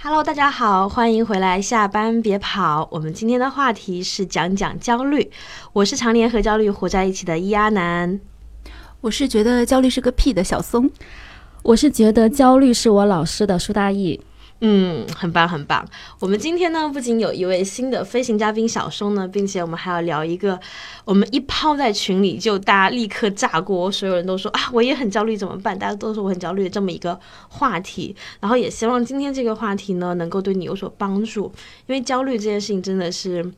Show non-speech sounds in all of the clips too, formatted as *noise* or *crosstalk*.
Hello，大家好，欢迎回来，下班别跑。我们今天的话题是讲讲焦虑。我是常年和焦虑活在一起的伊阿南，我是觉得焦虑是个屁的小松，我是觉得焦虑是我老师的苏大义。嗯，很棒很棒。我们今天呢，不仅有一位新的飞行嘉宾小松呢，并且我们还要聊一个，我们一抛在群里就大家立刻炸锅，所有人都说啊，我也很焦虑，怎么办？大家都说我很焦虑的这么一个话题。然后也希望今天这个话题呢，能够对你有所帮助，因为焦虑这件事情真的是，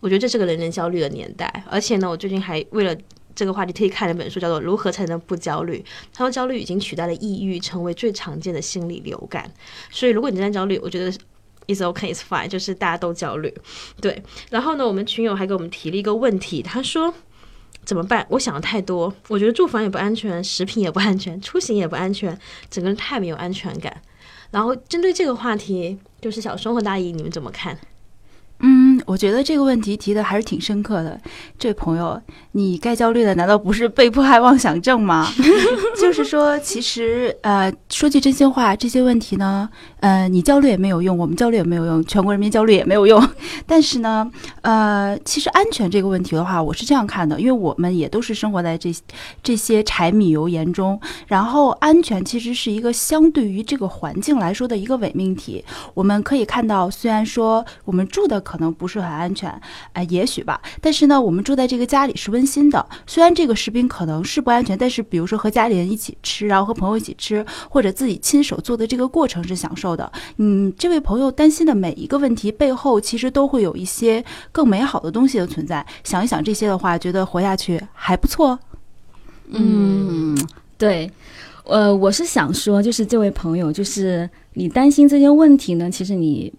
我觉得这是个人人焦虑的年代。而且呢，我最近还为了。这个话题特意看了本书，叫做《如何才能不焦虑》。他说，焦虑已经取代了抑郁，成为最常见的心理流感。所以，如果你正在焦虑，我觉得 is okay, is fine，就是大家都焦虑。对。然后呢，我们群友还给我们提了一个问题，他说怎么办？我想的太多，我觉得住房也不安全，食品也不安全，出行也不安全，整个人太没有安全感。然后针对这个话题，就是小松和大姨，你们怎么看？嗯，我觉得这个问题提的还是挺深刻的。这位朋友，你该焦虑的难道不是被迫害妄想症吗？*laughs* 就是说，其实呃，说句真心话，这些问题呢，呃，你焦虑也没有用，我们焦虑也没有用，全国人民焦虑也没有用。但是呢，呃，其实安全这个问题的话，我是这样看的，因为我们也都是生活在这这些柴米油盐中。然后，安全其实是一个相对于这个环境来说的一个伪命题。我们可以看到，虽然说我们住的。可能不是很安全，哎，也许吧。但是呢，我们住在这个家里是温馨的。虽然这个食品可能是不安全，但是比如说和家里人一起吃，然后和朋友一起吃，或者自己亲手做的这个过程是享受的。嗯，这位朋友担心的每一个问题背后，其实都会有一些更美好的东西的存在。想一想这些的话，觉得活下去还不错。嗯，对，呃，我是想说，就是这位朋友，就是你担心这些问题呢，其实你。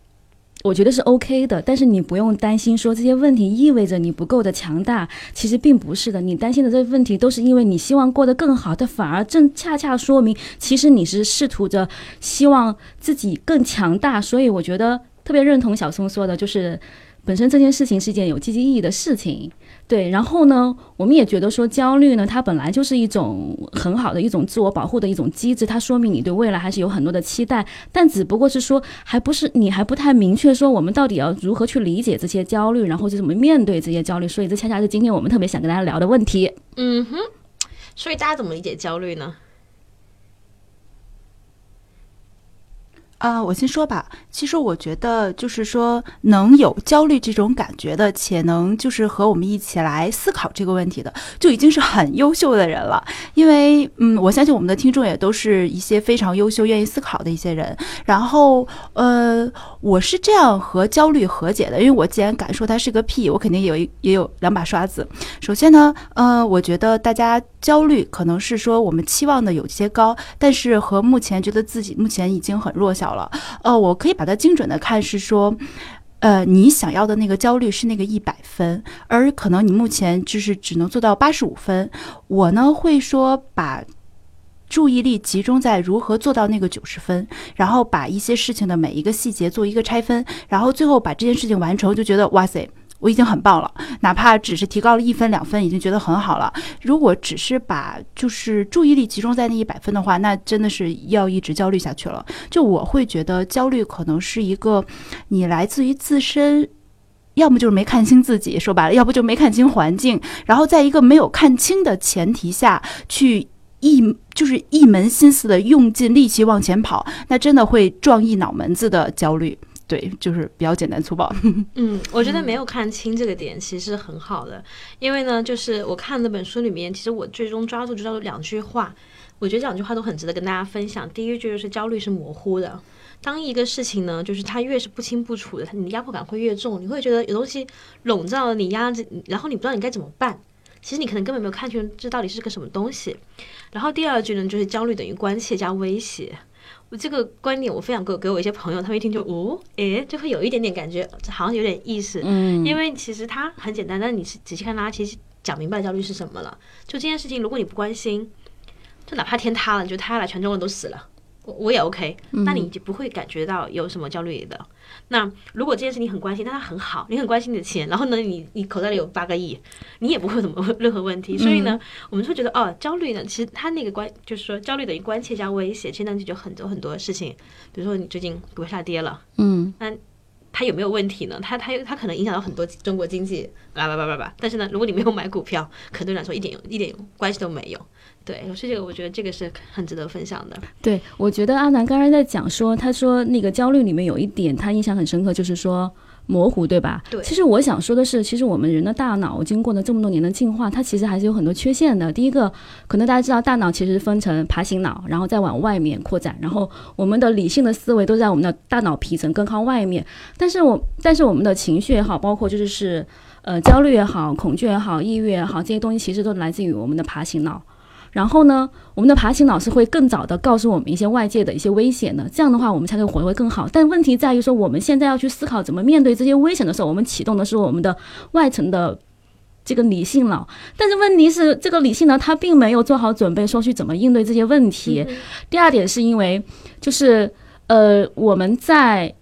我觉得是 OK 的，但是你不用担心说这些问题意味着你不够的强大，其实并不是的。你担心的这些问题都是因为你希望过得更好，它反而正恰恰说明，其实你是试图着希望自己更强大。所以我觉得特别认同小松说的，就是本身这件事情是一件有积极意义的事情。对，然后呢，我们也觉得说焦虑呢，它本来就是一种很好的一种自我保护的一种机制，它说明你对未来还是有很多的期待，但只不过是说还不是你还不太明确说我们到底要如何去理解这些焦虑，然后就怎么面对这些焦虑，所以这恰恰是今天我们特别想跟大家聊的问题。嗯哼，所以大家怎么理解焦虑呢？啊，我先说吧。其实我觉得，就是说，能有焦虑这种感觉的，且能就是和我们一起来思考这个问题的，就已经是很优秀的人了。因为，嗯，我相信我们的听众也都是一些非常优秀、愿意思考的一些人。然后，呃，我是这样和焦虑和解的，因为我既然敢说它是个屁，我肯定有一也有两把刷子。首先呢，呃，我觉得大家焦虑可能是说我们期望的有些高，但是和目前觉得自己目前已经很弱小。好了，呃，我可以把它精准的看是说，呃，你想要的那个焦虑是那个一百分，而可能你目前就是只能做到八十五分。我呢会说把注意力集中在如何做到那个九十分，然后把一些事情的每一个细节做一个拆分，然后最后把这件事情完成，就觉得哇塞。我已经很棒了，哪怕只是提高了一分两分，已经觉得很好了。如果只是把就是注意力集中在那一百分的话，那真的是要一直焦虑下去了。就我会觉得焦虑可能是一个你来自于自身，要么就是没看清自己，说白了，要不就没看清环境，然后在一个没有看清的前提下去一就是一门心思的用尽力气往前跑，那真的会撞一脑门子的焦虑。对，就是比较简单粗暴。*laughs* 嗯，我觉得没有看清这个点其实很好的，因为呢，就是我看那本书里面，其实我最终抓住就抓住两句话，我觉得这两句话都很值得跟大家分享。第一句就是焦虑是模糊的，当一个事情呢，就是它越是不清不楚的，它你压迫感会越重，你会觉得有东西笼罩了你，压着，然后你不知道你该怎么办。其实你可能根本没有看清这到底是个什么东西。然后第二句呢，就是焦虑等于关切加威胁。我这个观点我分享给给我一些朋友，他们一听就哦，诶，就会有一点点感觉，好像有点意思。嗯，因为其实它很简单，但是你仔细看它，其实讲明白焦虑是什么了。就这件事情，如果你不关心，就哪怕天塌了，就塌下来，全中国人都死了，我我也 OK，那你就不会感觉到有什么焦虑的。那如果这件事你很关心，但它很好，你很关心你的钱，然后呢，你你口袋里有八个亿，你也不会有什么任何问题。所以呢，我们会觉得哦，焦虑呢，其实它那个关就是说焦虑等于关切加威胁，其实那就很多很多事情，比如说你最近股票下跌了，嗯，那它有没有问题呢？它它它可能影响到很多中国经济，叭叭叭叭叭。但是呢，如果你没有买股票，可能对你来说一点一点关系都没有。对，所以这个我觉得这个是很值得分享的。对，我觉得阿南刚才在讲说，他说那个焦虑里面有一点他印象很深刻，就是说模糊，对吧？对其实我想说的是，其实我们人的大脑经过了这么多年的进化，它其实还是有很多缺陷的。第一个，可能大家知道，大脑其实分成爬行脑，然后再往外面扩展，然后我们的理性的思维都在我们的大脑皮层更靠外面。但是我，但是我们的情绪也好，包括就是是呃焦虑也好、恐惧也好、抑郁也好，这些东西其实都来自于我们的爬行脑。然后呢，我们的爬行脑是会更早的告诉我们一些外界的一些危险的，这样的话我们才可以活得会更好。但问题在于说，我们现在要去思考怎么面对这些危险的时候，我们启动的是我们的外层的这个理性脑，但是问题是，这个理性呢，它并没有做好准备，说去怎么应对这些问题。第二点是因为，就是呃，我们在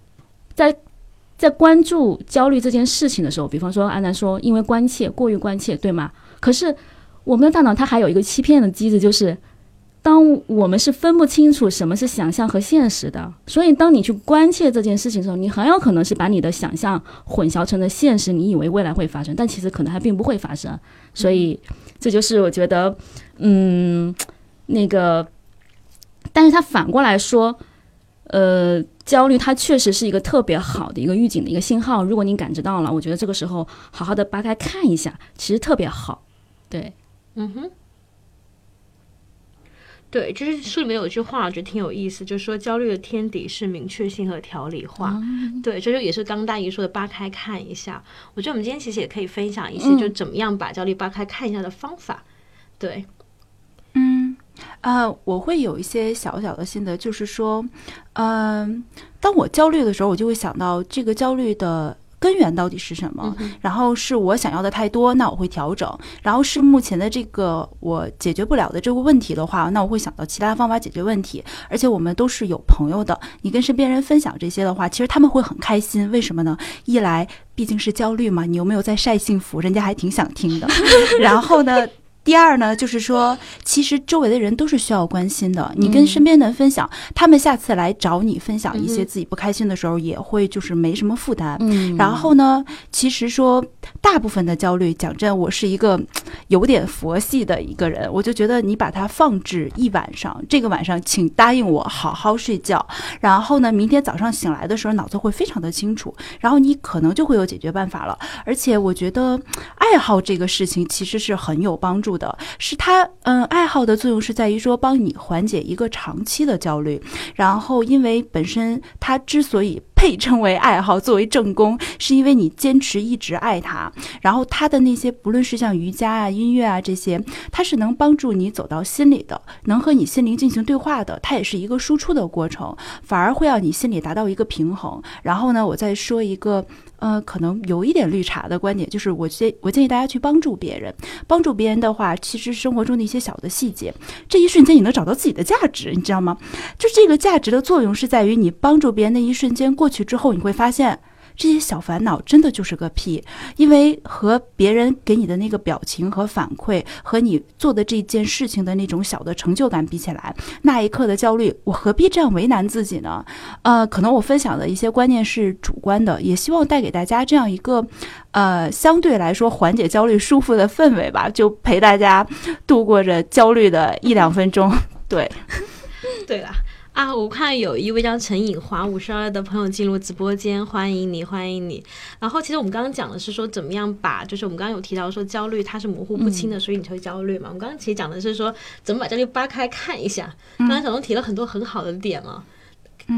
在在关注焦虑这件事情的时候，比方说安南说，因为关切过于关切，对吗？可是我们的大脑它还有一个欺骗的机制，就是当我们是分不清楚什么是想象和现实的，所以当你去关切这件事情的时候，你很有可能是把你的想象混淆成了现实，你以为未来会发生，但其实可能还并不会发生。所以这就是我觉得，嗯，那个，但是它反过来说，呃，焦虑它确实是一个特别好的一个预警的一个信号。如果你感知到了，我觉得这个时候好好的扒开看一下，其实特别好。对，嗯哼，对，就是书里面有一句话，我觉得挺有意思，就是说焦虑的天敌是明确性和条理化。*laughs* 对，这就也是刚刚大姨说的扒开看一下。我觉得我们今天其实也可以分享一些，就怎么样把焦虑扒开看一下的方法。对，嗯，呃，我会有一些小小的心得，就是说，嗯、当我焦虑的时候，我就会想到这个焦虑的。根源到底是什么？然后是我想要的太多，那我会调整；然后是目前的这个我解决不了的这个问题的话，那我会想到其他方法解决问题。而且我们都是有朋友的，你跟身边人分享这些的话，其实他们会很开心。为什么呢？一来毕竟是焦虑嘛，你有没有在晒幸福？人家还挺想听的。*laughs* 然后呢？第二呢，就是说，其实周围的人都是需要关心的。你跟身边的人分享，他们下次来找你分享一些自己不开心的时候，也会就是没什么负担。嗯然后呢，其实说大部分的焦虑，讲真，我是一个有点佛系的一个人，我就觉得你把它放置一晚上，这个晚上请答应我好好睡觉，然后呢，明天早上醒来的时候脑子会非常的清楚，然后你可能就会有解决办法了。而且我觉得爱好这个事情其实是很有帮助的，是它嗯，爱好的作用是在于说帮你缓解一个长期的焦虑，然后因为本身它之所以配称为爱好，作为正宫，是因为你坚持一直爱它。然后他的那些，不论是像瑜伽啊、音乐啊这些，它是能帮助你走到心里的，能和你心灵进行对话的。它也是一个输出的过程，反而会让你心里达到一个平衡。然后呢，我再说一个。呃，可能有一点绿茶的观点，就是我建我建议大家去帮助别人，帮助别人的话，其实生活中的一些小的细节，这一瞬间你能找到自己的价值，你知道吗？就这个价值的作用是在于你帮助别人那一瞬间过去之后，你会发现。这些小烦恼真的就是个屁，因为和别人给你的那个表情和反馈，和你做的这件事情的那种小的成就感比起来，那一刻的焦虑，我何必这样为难自己呢？呃，可能我分享的一些观念是主观的，也希望带给大家这样一个，呃，相对来说缓解焦虑、舒服的氛围吧，就陪大家度过着焦虑的一两分钟。*laughs* 对，*laughs* 对啦。啊，我看有一位叫陈颖华五十二的朋友进入直播间，欢迎你，欢迎你。然后其实我们刚刚讲的是说，怎么样把，就是我们刚刚有提到说焦虑它是模糊不清的，所以你才会焦虑嘛。我们刚刚其实讲的是说，怎么把焦虑扒开看一下。刚才小东提了很多很好的点啊。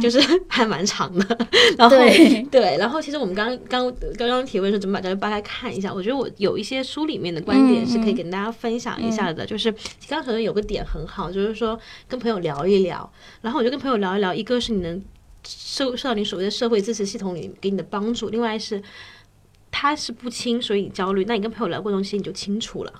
就是 *laughs* 还蛮长的，然后对对，然后其实我们刚刚刚刚提问说怎么把焦虑扒开看一下，我觉得我有一些书里面的观点是可以跟大家分享一下的，就是刚刚小东有个点很好，就是说跟朋友聊一聊，然后我就跟朋友聊一聊，一个是你能受受到你所谓的社会支持系统里给你的帮助，另外是他是不清，所以你焦虑，那你跟朋友聊过东西你就清楚了。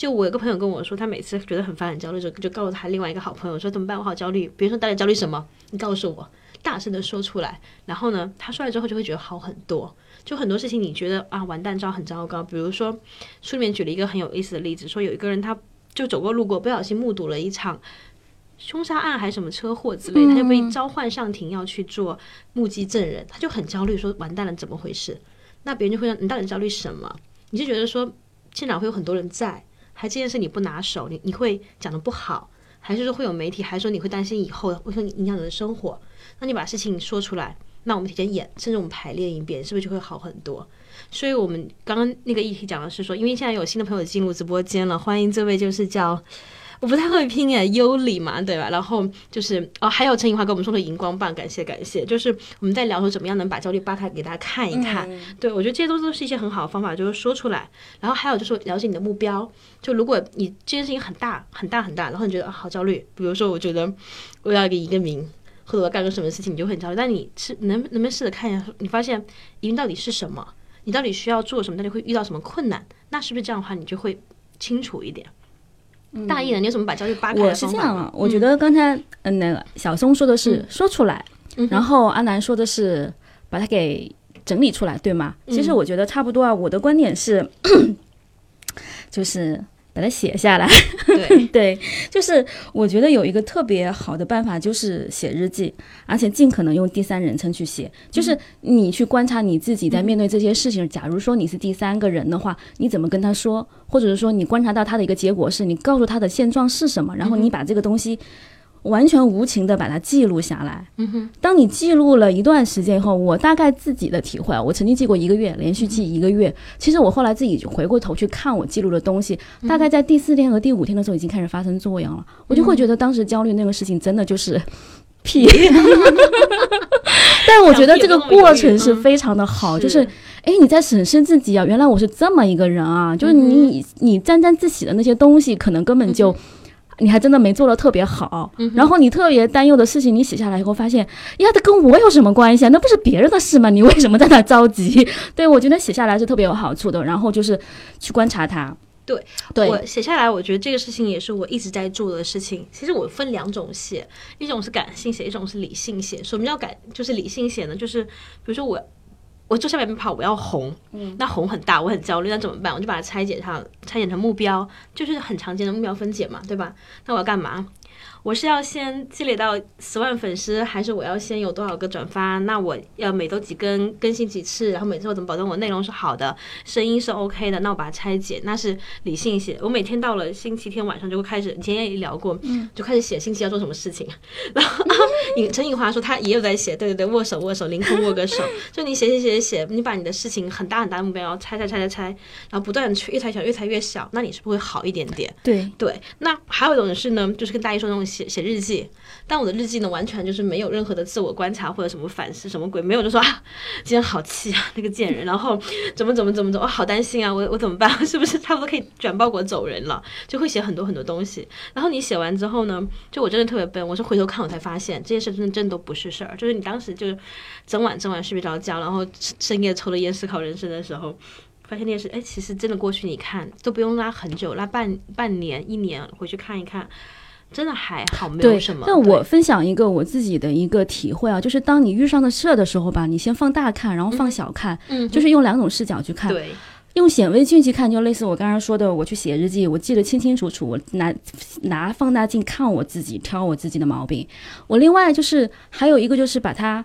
就我有个朋友跟我说，他每次觉得很烦很焦虑，就就告诉他另外一个好朋友说怎么办？我好焦虑。比如说到底焦虑什么？你告诉我，大声的说出来。然后呢，他说来之后就会觉得好很多。就很多事情你觉得啊完蛋，糟很糟糕。比如说书里面举了一个很有意思的例子，说有一个人他就走过路过，不小心目睹了一场凶杀案还是什么车祸之类，他就被召唤上庭要去做目击证人，他就很焦虑，说完蛋了，怎么回事？那别人就会让你到底焦虑什么？你就觉得说现场会有很多人在，还这件事你不拿手，你你会讲的不好，还是说会有媒体，还是说你会担心以后会影响你的生活？那你把事情说出来，那我们提前演，甚至我们排练一遍，是不是就会好很多？所以我们刚刚那个议题讲的是说，因为现在有新的朋友进入直播间了，欢迎这位就是叫。我不太会拼哎，优里嘛，对吧？然后就是哦，还有陈颖华给我们送的荧光棒，感谢感谢。就是我们在聊说怎么样能把焦虑扒开给大家看一看。对我觉得这些都都是一些很好的方法，就是说出来。然后还有就是了解你的目标。就如果你这件事情很大很大很大，然后你觉得啊好焦虑，比如说我觉得我要给一个名，或者我要干个什么事情，你就很焦虑。但你是能能不能试着看一下，你发现移民到底是什么？你到底需要做什么？到底会遇到什么困难？那是不是这样的话，你就会清楚一点？大意了，你有什么把焦虑扒开我是这样啊，我觉得刚才嗯那个小松说的是说出来，然后阿南说的是把它给整理出来，对吗？其实我觉得差不多啊。我的观点是，*coughs* 就是。把它写下来，对 *laughs* 对，就是我觉得有一个特别好的办法，就是写日记，而且尽可能用第三人称去写。就是你去观察你自己在面对这些事情，假如说你是第三个人的话，你怎么跟他说？或者是说你观察到他的一个结果是你告诉他的现状是什么，然后你把这个东西。完全无情的把它记录下来。当你记录了一段时间以后，我大概自己的体会啊，我曾经记过一个月，连续记一个月。其实我后来自己回过头去看我记录的东西，大概在第四天和第五天的时候已经开始发生作用了。我就会觉得当时焦虑那个事情真的就是屁。*laughs* 但我觉得这个过程是非常的好，就是哎，你在审视自己啊，原来我是这么一个人啊，就是你你沾沾自喜的那些东西，可能根本就。你还真的没做的特别好，然后你特别担忧的事情，你写下来以后发现，呀，这跟我有什么关系啊？那不是别人的事吗？你为什么在那着急？*laughs* 对我觉得写下来是特别有好处的。然后就是去观察它。对，对我写下来，我觉得这个事情也是我一直在做的事情。其实我分两种写，一种是感性写，一种是理性写。什么叫感？就是理性写呢？就是比如说我。我做下面跑，我要红，那红很大，我很焦虑，那怎么办？我就把它拆解它，拆解成目标，就是很常见的目标分解嘛，对吧？那我要干嘛？我是要先积累到十万粉丝，还是我要先有多少个转发？那我要每周几更，更新几次？然后每次我怎么保证我内容是好的，声音是 OK 的？那我把它拆解，那是理性一些。我每天到了星期天晚上就会开始，今天也聊过，就开始写星期要做什么事情。*laughs* 然后 *laughs* 尹陈颖华说他也有在写，对对对，握手握手，凌空握个手。就你写写写写，你把你的事情很大很大的目标然后拆拆拆拆拆，然后不断的去越拆小越拆越小，那你是不是会好一点点？对对。那还有一种是呢，就是跟大一说那种。写写日记，但我的日记呢，完全就是没有任何的自我观察或者什么反思，什么鬼没有，就说啊，今天好气啊，那个贱人，然后怎么怎么怎么怎么，我好担心啊，我我怎么办？*laughs* 是不是差不多可以转包裹走人了？就会写很多很多东西。然后你写完之后呢，就我真的特别笨，我是回头看我才发现这些事真的真都不是事儿，就是你当时就整晚整晚睡不着觉，然后深夜抽了烟思考人生的时候，发现那件事，哎，其实真的过去你看都不用拉很久，拉半半年一年回去看一看。真的还好，没有什么。那我分享一个我自己的一个体会啊，就是当你遇上的事儿的时候吧，你先放大看，然后放小看，嗯，就是用两种视角去看。对，用显微镜去看，就类似我刚刚说的，我去写日记，我记得清清楚楚，我拿拿放大镜看我自己，挑我自己的毛病。我另外就是还有一个就是把它。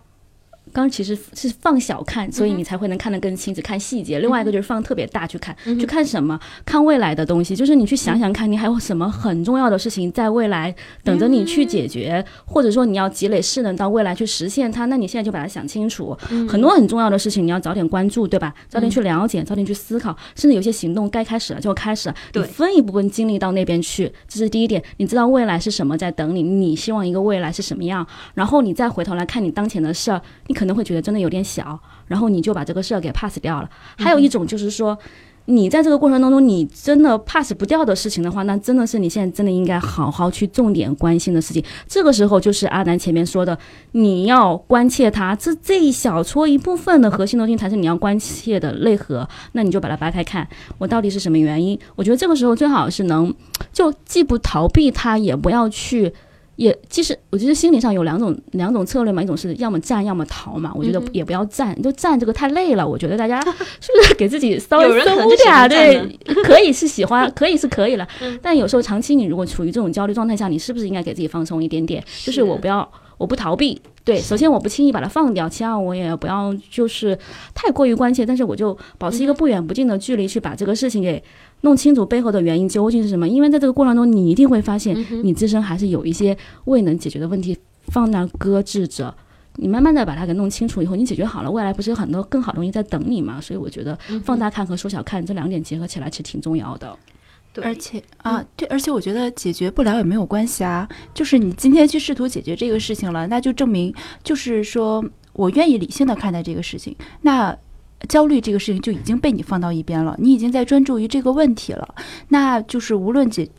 刚其实是放小看，所以你才会能看得更清，只看细节。另外一个就是放特别大去看，去看什么？看未来的东西，就是你去想想看，你还有什么很重要的事情在未来等着你去解决，或者说你要积累势能到未来去实现它。那你现在就把它想清楚，很多很重要的事情你要早点关注，对吧？早点去了解，早点去思考，甚至有些行动该开始了就开始了。你分一部分精力到那边去，这是第一点。你知道未来是什么在等你？你希望一个未来是什么样？然后你再回头来看你当前的事儿，你可。可能会觉得真的有点小，然后你就把这个事儿给 pass 掉了。还有一种就是说，你在这个过程当中，你真的 pass 不掉的事情的话，那真的是你现在真的应该好好去重点关心的事情。这个时候就是阿南前面说的，你要关切他这这一小撮一部分的核心东西才是你要关切的内核，那你就把它掰开看，我到底是什么原因？我觉得这个时候最好是能就既不逃避它，也不要去。也其实，我觉得心理上有两种两种策略嘛，一种是要么战，要么逃嘛。我觉得也不要战，就战这个太累了。我觉得大家 *laughs* 是不是给自己稍微松点？对，可以是喜欢，可以是可以了。*laughs* 但有时候长期你如果处于这种焦虑状态下，你是不是应该给自己放松一点点？就是我不要，我不逃避。对，首先我不轻易把它放掉，其二我也不要就是太过于关切，但是我就保持一个不远不近的距离去把这个事情给。弄清楚背后的原因究竟是什么，因为在这个过程中，你一定会发现你自身还是有一些未能解决的问题放那搁置着。你慢慢的把它给弄清楚以后，你解决好了，未来不是有很多更好的东西在等你吗？所以我觉得放大看和缩小看这两点结合起来其实挺重要的。对，而且啊，对，而且我觉得解决不了也没有关系啊，就是你今天去试图解决这个事情了，那就证明就是说我愿意理性的看待这个事情。那。焦虑这个事情就已经被你放到一边了，你已经在专注于这个问题了。那就是无论解，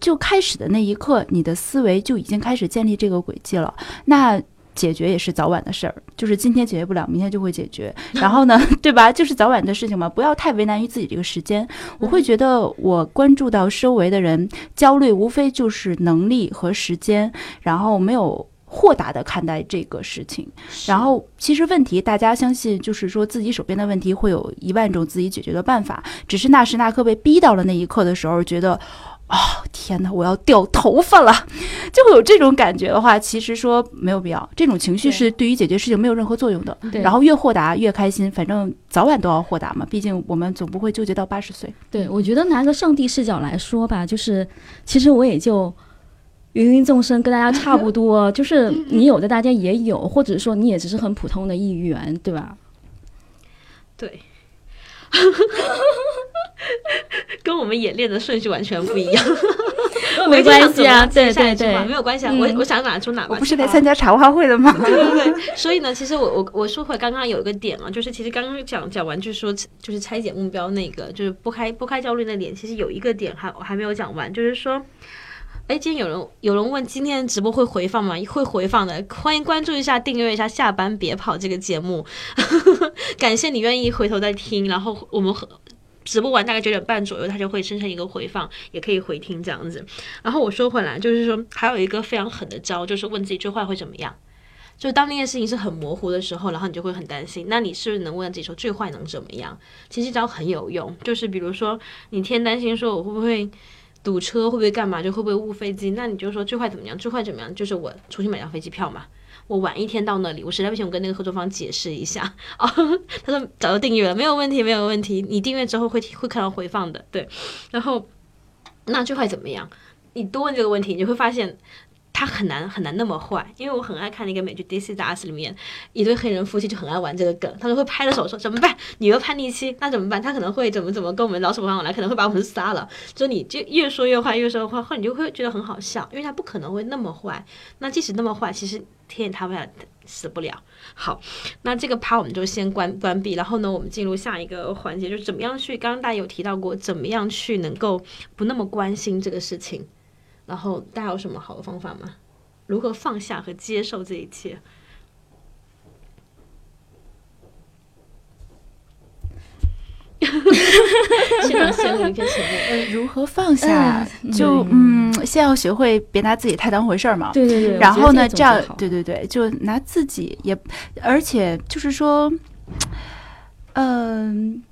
就开始的那一刻，你的思维就已经开始建立这个轨迹了。那解决也是早晚的事儿，就是今天解决不了，明天就会解决。然后呢，*laughs* 对吧？就是早晚的事情嘛，不要太为难于自己这个时间。我会觉得，我关注到周围的人焦虑，无非就是能力和时间，然后没有。豁达的看待这个事情，然后其实问题，大家相信就是说自己手边的问题会有一万种自己解决的办法，只是那时那刻被逼到了那一刻的时候，觉得，哦天哪，我要掉头发了，就会有这种感觉的话，其实说没有必要，这种情绪是对于解决事情没有任何作用的。然后越豁达越开心，反正早晚都要豁达嘛，毕竟我们总不会纠结到八十岁。对，我觉得拿个上帝视角来说吧，就是其实我也就。芸芸众生跟大家差不多，*laughs* 就是你有的大家也有，或者说你也只是很普通的一员，对吧？对，*laughs* 跟我们演练的顺序完全不一样。*laughs* 没关系啊，对对对，没有关系啊。我我想哪出哪。我不是来参加茶话会的吗？对对对。所以呢，其实我我我说回刚刚有一个点啊，就是其实刚刚讲讲完，就是说就是拆解目标那个，就是不开不开焦虑那点，其实有一个点还我还没有讲完，就是说。哎，今天有人有人问，今天直播会回放吗？会回放的，欢迎关注一下，订阅一下，下班别跑这个节目。*laughs* 感谢你愿意回头再听，然后我们直播完大概九点半左右，它就会生成一个回放，也可以回听这样子。然后我说回来，就是说还有一个非常狠的招，就是问自己最坏会怎么样。就当那件事情是很模糊的时候，然后你就会很担心，那你是不是能问自己说最坏能怎么样？其实招很有用，就是比如说你天天担心说我会不会。堵车会不会干嘛？就会不会误飞机？那你就说最坏怎么样？最坏怎么样？就是我重新买张飞机票嘛。我晚一天到那里，我实在不行，我跟那个合作方解释一下 *laughs* 哦。他说找到订阅了，没有问题，没有问题。你订阅之后会会看到回放的，对。然后那最坏怎么样？你多问这个问题，你会发现。他很难很难那么坏，因为我很爱看那个美剧《DC d a s 里面一对黑人夫妻就很爱玩这个梗，他们会拍着手说怎么办？女儿叛逆期，那怎么办？他可能会怎么怎么跟我们老手帮我来，可能会把我们杀了。就你就越说越坏，越说越坏，后你就会觉得很好笑，因为他不可能会那么坏。那即使那么坏，其实天也塌不下，死不了。好，那这个趴我们就先关关闭，然后呢，我们进入下一个环节，就是怎么样去？刚刚大家有提到过，怎么样去能够不那么关心这个事情。然后大家有什么好的方法吗？如何放下和接受这一切？现在陷入一片沉默。如何放下？就嗯，先要学会别拿自己太当回事儿嘛。对对对。然后呢，这样对对对，就拿自己也，而且就是说，嗯。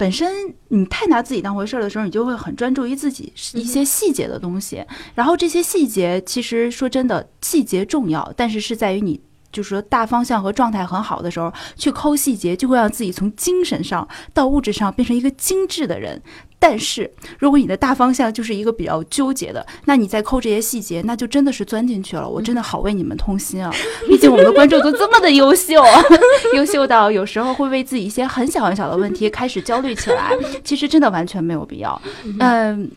本身你太拿自己当回事儿的时候，你就会很专注于自己一些细节的东西。然后这些细节，其实说真的，细节重要，但是是在于你。就是说，大方向和状态很好的时候，去抠细节，就会让自己从精神上到物质上变成一个精致的人。但是，如果你的大方向就是一个比较纠结的，那你在抠这些细节，那就真的是钻进去了。我真的好为你们痛心啊！*laughs* 毕竟我们的观众都这么的优秀，*laughs* 优秀到有时候会为自己一些很小很小的问题开始焦虑起来。其实真的完全没有必要。嗯，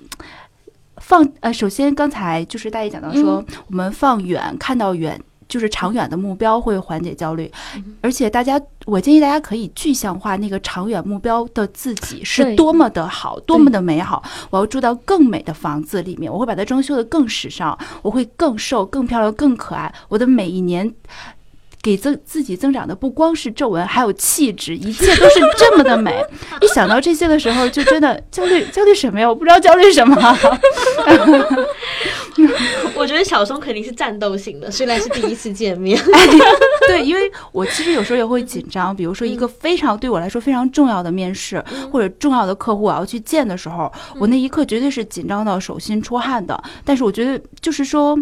放呃，首先刚才就是大爷讲到说，我们放远看到远。就是长远的目标会缓解焦虑，而且大家，我建议大家可以具象化那个长远目标的自己是多么的好，多么的美好。我要住到更美的房子里面，我会把它装修的更时尚，我会更瘦、更漂亮、更可爱。我的每一年。给增自己增长的不光是皱纹，还有气质，一切都是这么的美。*laughs* 一想到这些的时候，就真的焦虑，焦虑什么呀？我不知道焦虑什么。我觉得小松肯定是战斗型的，虽然是第一次见面。*laughs* 对，因为我其实有时候也会紧张，比如说一个非常对我来说非常重要的面试，或者重要的客户我要去见的时候，我那一刻绝对是紧张到手心出汗的。但是我觉得就是说。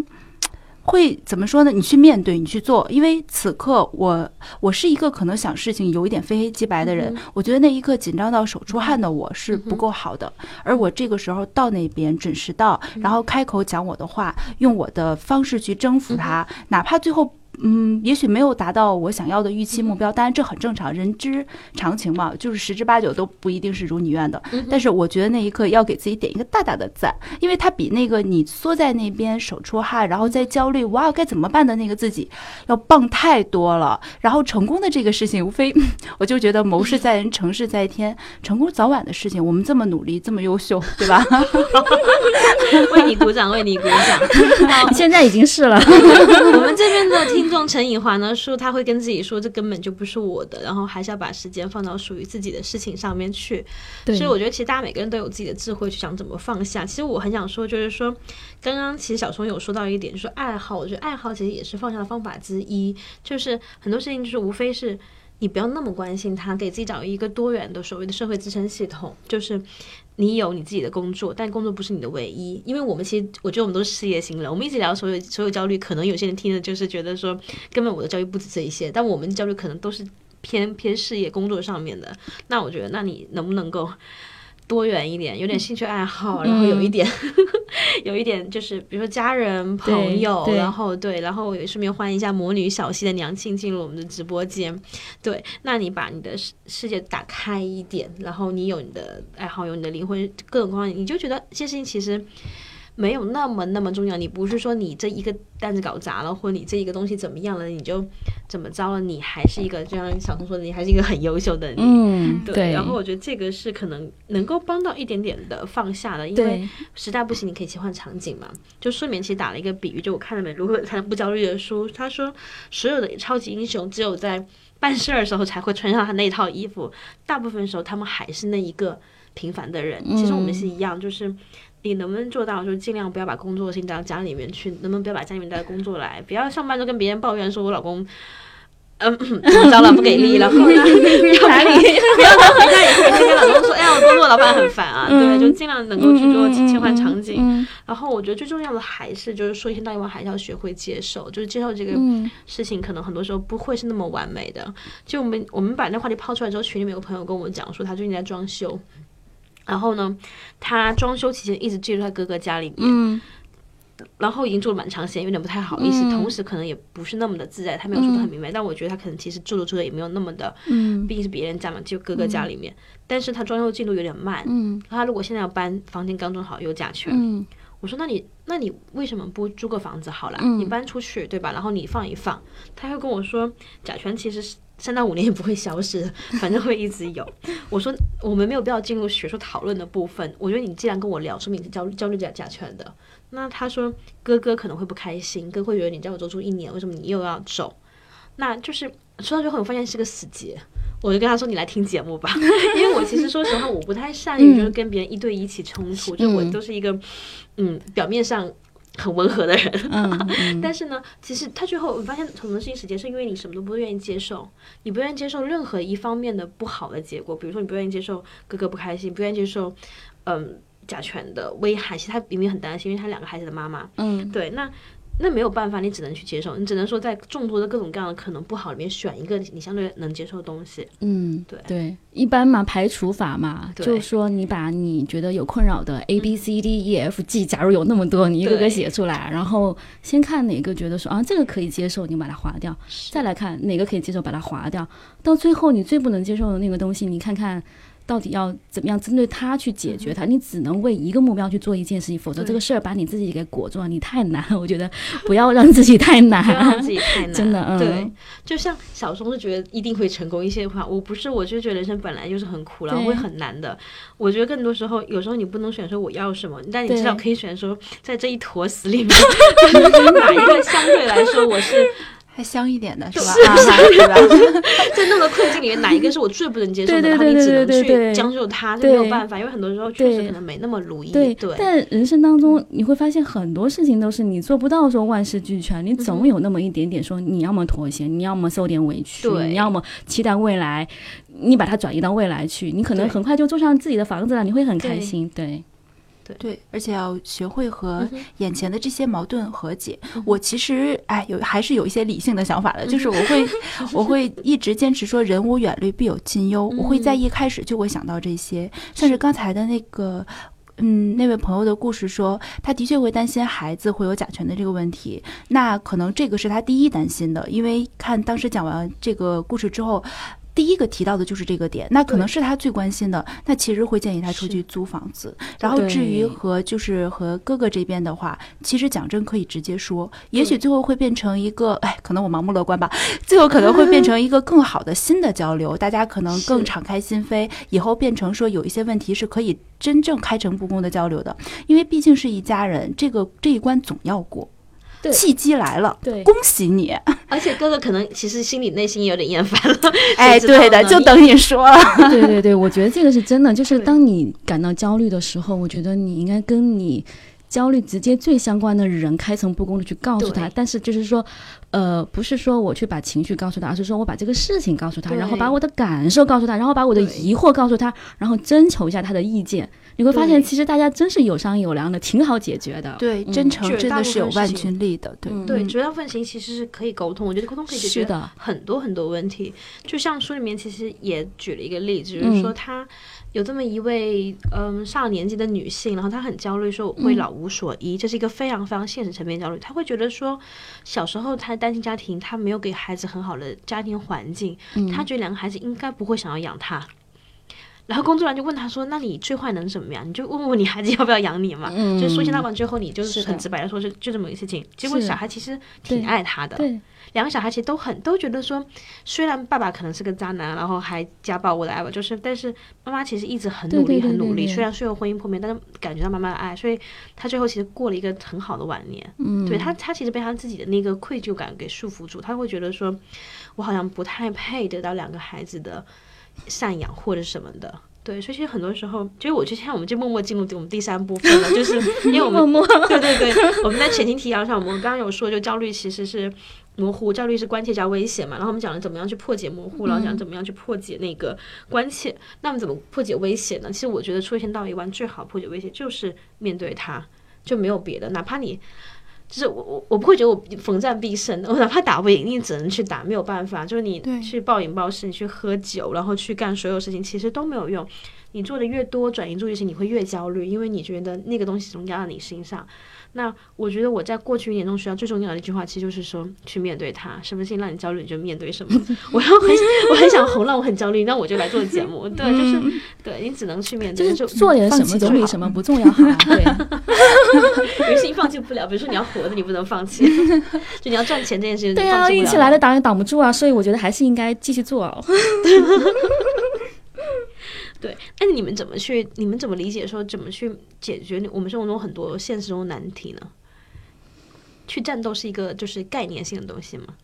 会怎么说呢？你去面对，你去做，因为此刻我我是一个可能想事情有一点非黑即白的人，我觉得那一刻紧张到手出汗的我是不够好的，而我这个时候到那边准时到，然后开口讲我的话，用我的方式去征服他，哪怕最后。嗯，也许没有达到我想要的预期目标，当然这很正常，人之常情嘛，就是十之八九都不一定是如你愿的。但是我觉得那一刻要给自己点一个大大的赞，因为它比那个你缩在那边手出汗，然后在焦虑哇该怎么办的那个自己要棒太多了。然后成功的这个事情，无非我就觉得谋事在人，成事在天，成功早晚的事情，我们这么努力，这么优秀，对吧？*laughs* 为你鼓掌，为你鼓掌。*laughs* 现在已经是了。我们这边的听众陈以华呢说，他会跟自己说，这根本就不是我的，然后还是要把时间放到属于自己的事情上面去。对所以我觉得，其实大家每个人都有自己的智慧，去想怎么放下。其实我很想说，就是说，刚刚其实小松有说到一点，就是爱好，我觉得爱好其实也是放下的方法之一。就是很多事情，就是无非是你不要那么关心他，给自己找一个多元的所谓的社会支撑系统，就是。你有你自己的工作，但工作不是你的唯一，因为我们其实我觉得我们都是事业型人，我们一直聊所有所有焦虑，可能有些人听的就是觉得说，根本我的焦虑不止这一些，但我们焦虑可能都是偏偏事业工作上面的。那我觉得，那你能不能够多元一点，有点兴趣爱好，然后有一点、*laughs* 有一点就是比如说家人朋友，然后对，然后也顺便欢迎一下魔女小溪的娘亲进入我们的直播间。对，那你把你的世世界打开一点，然后你有你的爱好，有你的灵魂，各种各样，你就觉得这些事情其实。没有那么那么重要，你不是说你这一个单子搞砸了，或者你这一个东西怎么样了，你就怎么着了，你还是一个就像小红说的，你还是一个很优秀的你。嗯，对，对。然后我觉得这个是可能能够帮到一点点的放下的，因为实在不行，你可以切换场景嘛。就睡眠其实打了一个比喻，就我看了本如何才能不焦虑的书，他说所有的超级英雄只有在办事儿的时候才会穿上他那套衣服，大部分时候他们还是那一个平凡的人。其实我们是一样，就是。你能不能做到，就是尽量不要把工作的事情带到家里面去？能不能不要把家里面带到工作来？不要上班就跟别人抱怨说，我老公，嗯，怎么着了，不给力，然后呢，不要哪里，不要到回家以后每天跟老公说，哎呀，我工作老板很烦啊，对，就尽量能够去做切换场景。嗯然后我觉得最重要的还是就是说一天到晚还是要学会接受，就是接受这个嗯事情可能很多时候不会是那么完美的。就我们我们把那话题抛出来之后，群里面有个朋友跟我讲说，他最近在装修。然后呢，他装修期间一直寄住在哥哥家里面，嗯。然后已经住了蛮长时间，有点不太好意思，嗯同时可能也不是那么的自在，他没有说的很明白，但我觉得他可能其实住着住着也没有那么的，嗯。毕竟是别人家嘛，就哥哥家里面，但是他装修进度有点慢，嗯。他如果现在要搬房间刚装好有甲醛，嗯。我说那你那你为什么不租个房子好了？嗯。你搬出去对吧？然后你放一放，他会跟我说甲醛其实是三到五年也不会消失，反正会一直有。我说我们没有必要进入学术讨论的部分。我觉得你既然跟我聊，说明你是焦虑焦虑甲甲醛的。那他说哥哥可能会不开心，哥会觉得你在我州住一年，为什么你又要走？那就是说到最后，我发现是个死结。我就跟他说：“你来听节目吧，*laughs* 因为我其实说实话，我不太善于就是跟别人一对一起冲突，就我都是一个嗯表面上很温和的人，嗯 *laughs* 但是呢，其实他最后我发现很多事情死结是因为你什么都不愿意接受，你不愿意接受任何一方面的不好的结果，比如说你不愿意接受哥哥不开心，不愿意接受嗯甲醛的危害，其实他明明很担心，因为他两个孩子的妈妈，嗯。对，那那没有办法，你只能去接受，你只能说在众多的各种各样的可能不好里面选一个你相对能接受的东西。嗯，对对，一般嘛，排除法嘛，就是说你把你觉得有困扰的 A B C D E F G，假如有那么多，你一个个写出来，然后先看哪个觉得说啊这个可以接受，你把它划掉，再来看哪个可以接受，把它划掉，到最后你最不能接受的那个东西，你看看到底要怎么样针对他去解决它？你只能为一个目标去做一件事情，否则这个事儿把你自己给裹住了，你太难了。*laughs* 我觉得不要让自己太不要让自，己太难，*laughs* 真的，嗯，对，就像小松是觉得一定会成功，一些话我不是，我就觉得人生本来就是很苦，然后会很难的。我觉得更多时候，有时候你不能选说我要什么，但你至少可以选说，在这一坨屎里面，哪一个相对来说我是还香一点的是吧？是 *laughs* 啊是吧？*laughs* 在那个困境里面，哪一个是我最不能接受的？对对然后你只能去对对对将就它，就没有办法，因为很多时候确实可能没那么如意。对，但人生当中你会发现很多事情都是你做不到说万事俱全，你总有那么一点点说你要么妥协，你要么受点委屈，对你要么期待未来，你把它转移到未来去，你可能很快就住上自己的房子了，你会很开心。对，对，而且要学会和眼前的这些矛盾和解。我其实哎，有还是有一些理性的想法的，就是我会 *laughs* 我会一直坚持说人无远虑必有近忧，我会在嗯一开始就会想到这些，像是刚才的那个。嗯，那位朋友的故事说，他的确会担心孩子会有甲醛的这个问题。那可能这个是他第一担心的，因为看当时讲完这个故事之后，第一个提到的就是这个点，那可能是他最关心的。那其实会建议他出去租房子。然后至于和就是和哥哥这边的话，其实讲真可以直接说，也许最后会变成一个，哎，可能我盲目乐观吧，*laughs* 最后可能会变成一个更好的新的交流，大家可能更敞开心扉，以后变成说有一些问题是可以真正开诚布公的交流的，因为毕竟是一家人，这个这一关总要过。对契机来了，对恭喜你！*laughs* 而且哥哥可能其实心里内心有点厌烦了。哎，对的，就等你说 *laughs* 了。对对对，我觉得这个是真的，就是对当你感到焦虑的时候，我觉得你应该跟你焦虑直接最相关的人开诚布公的去告诉他，但是就是说，呃，不是说我去把情绪告诉他，而是说我把这个事情告诉他，然后把我的感受告诉他，然后把我的疑惑告诉他，然后征求一下他的意见。你会发现，其实大家真是有商有量的，挺好解决的。对，嗯真诚真的是有万钧力的。对，嗯对，绝大部分情其实是可以沟通，我觉得沟通可以解决很多很多问题。就像书里面其实也举了一个例子，就是嗯说她有这么一位嗯上了年纪的女性，然后她很焦虑，说我会嗯老无所依，这是一个非常非常现实层面焦虑。她会觉得说，小时候她单亲家庭，她没有给孩子很好的家庭环境，嗯她觉得两个孩子应该不会想要养她。然后工作人员就问她说：“那你最坏能怎么样？你就问问你孩子要不要养你嘛。嗯就说一千道完之后，你就是很直白的说，就就这么一个事情。结果小孩其实挺爱她的，对，两个小孩其实都很都觉得说，虽然爸爸可能是个渣男，然后还家暴我的爱吧，就是，但是妈妈其实一直很努力，很努力。虽然最后婚姻破灭，但是感觉到妈妈的爱，所以他最后其实过了一个很好的晚年。嗯，对他，他其实被他自己的那个愧疚感给束缚住，他会觉得说，我好像不太配得到两个孩子的赡养或者什么的。对，所以其实很多时候，其实我就像我们就默默进入我们第三部分了，就是因为我们 *laughs* 默默 *laughs* 对对对，我们在前情提要上，我们刚刚有说，就焦虑其实是模糊，焦虑是关切加危险嘛。然后我们讲了怎么样去破解模糊，然后讲怎么样去破解那个关切。那么怎么破解危险呢？其实我觉得出千道一万最好破解危险就是面对它，就没有别的。哪怕你就是我我我不会觉得我逢战必胜，我哪怕打不赢，你只能去打，没有办法。就是你去暴饮暴食，你去喝酒，然后去干所有事情，其实都没有用。你做的越多，转移注意力，你会越焦虑，因为你觉得那个东西总压到你身上。那我觉得我在过去一年中学到最重要的一句话，其实就是说去面对它。什么事情让你焦虑，你就面对什么。*laughs* 我要很我很想红，了我很焦虑，那我就来做节目。对，就是对你只能去面对，就是做点什么总比什么不重要好啊。*laughs* 对，有些放弃不了，比如说你要活着，你不能放弃，就你要赚钱这件事情，对啊，运气来了挡也挡不住啊，所以我觉得还是应该继续做哦。*laughs* 对，那你们怎么去？你们怎么理解说怎么去解决我们生活中很多现实中的难题呢？去战斗是一个就是概念性的东西吗？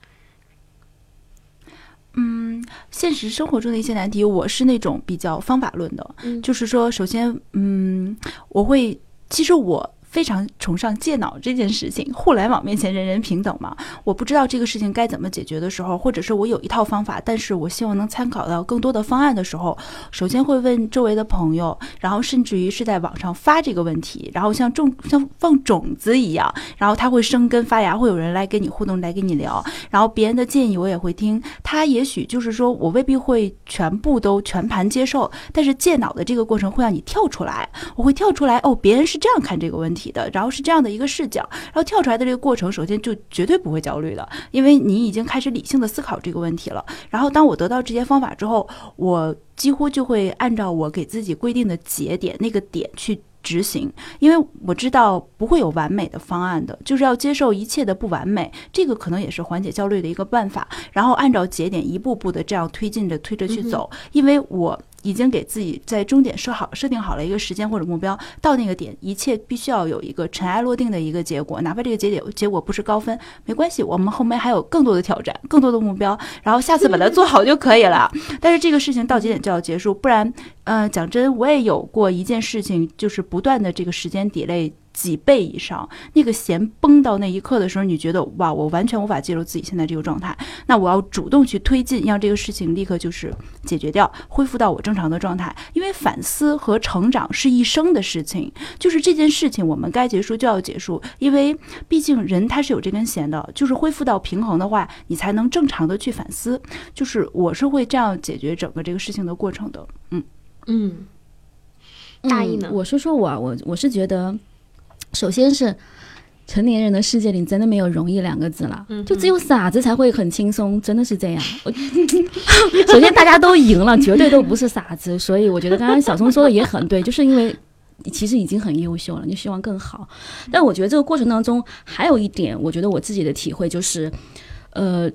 嗯，现实生活中的一些难题，我是那种比较方法论的，嗯就是说，首先，嗯，我会，其实我。非常崇尚戒脑这件事情，互联网面前人人平等嘛。我不知道这个事情该怎么解决的时候，或者是我有一套方法，但是我希望能参考到更多的方案的时候，首先会问周围的朋友，然后甚至于是在网上发这个问题，然后像种像放种子一样，然后它会生根发芽，会有人来跟你互动，来跟你聊，然后别人的建议我也会听。他也许就是说我未必会全部都全盘接受，但是戒脑的这个过程会让你跳出来，我会跳出来哦，别人是这样看这个问题。题的，然后是这样的一个视角，然后跳出来的这个过程，首先就绝对不会焦虑的，因为你已经开始理性的思考这个问题了。然后当我得到这些方法之后，我几乎就会按照我给自己规定的节点那个点去。执行，因为我知道不会有完美的方案的，就是要接受一切的不完美，这个可能也是缓解焦虑的一个办法。然后按照节点一步步的这样推进着、推着去走，因为我。已经给自己在终点设好设定好了一个时间或者目标，到那个点，一切必须要有一个尘埃落定的一个结果，哪怕这个节点结果不是高分，没关系，我们后面还有更多的挑战，更多的目标，然后下次把它做好就可以了。*laughs* 但是这个事情到节点就要结束，不然，呃，讲真，我也有过一件事情，就是不断的这个时间积累。几倍以上，那个弦崩到那一刻的时候，你觉得哇，我完全无法接受自己现在这个状态。那我要主动去推进，让这个事情立刻就是解决掉，恢复到我正常的状态。因为反思和成长是一生的事情，就是这件事情我们该结束就要结束，因为毕竟人他是有这根弦的，就是恢复到平衡的话，你才能正常的去反思。就是我是会这样解决整个这个事情的过程的。嗯嗯，大意呢？我说说我，我我是觉得。首先是成年人的世界里真的没有容易两个字了，就只有傻子才会很轻松，真的是这样。*laughs* *laughs* 首先大家都赢了，绝对都不是傻子，所以我觉得刚刚小松说的也很对，就是因为其实已经很优秀了，你希望更好。但我觉得这个过程当中还有一点，我觉得我自己的体会就是，呃，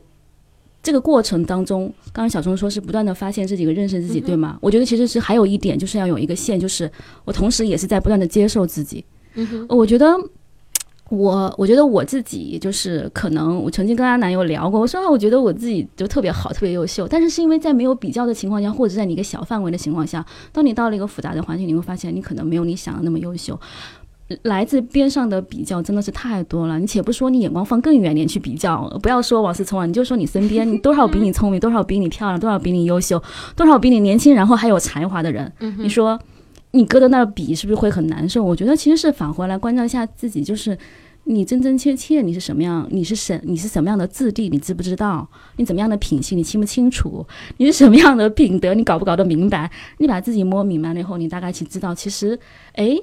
这个过程当中，刚刚小松说是不断的发现自己和认识自己，对吗？我觉得其实是还有一点，就是要有一个线，就是我同时也是在不断的接受自己。嗯，我觉得我，我觉得我自己就是可能，我曾经跟阿南有聊过，我说啊，我觉得我自己就特别好，特别优秀，但是是因为在没有比较的情况下，或者在你一个小范围的情况下，当你到了一个复杂的环境，你会发现你可能没有你想的那么优秀。来自边上的比较真的是太多了，你且不说你眼光放更远点去比较，不要说王思聪啊，你就说你身边多少比你聪明，多少比你漂亮，多少比你优秀，多少比你年轻，然后还有才华的人，你说。你搁在那儿比是不是会很难受？我觉得其实是返回来关照一下自己，就是你真真切切你是什么样，你是什你是什么样的质地，你知不知道？你怎么样的品性，你清不清楚？你是什么样的品德，你搞不搞得明白？你把自己摸明白了以后，你大概去知道，其实，诶。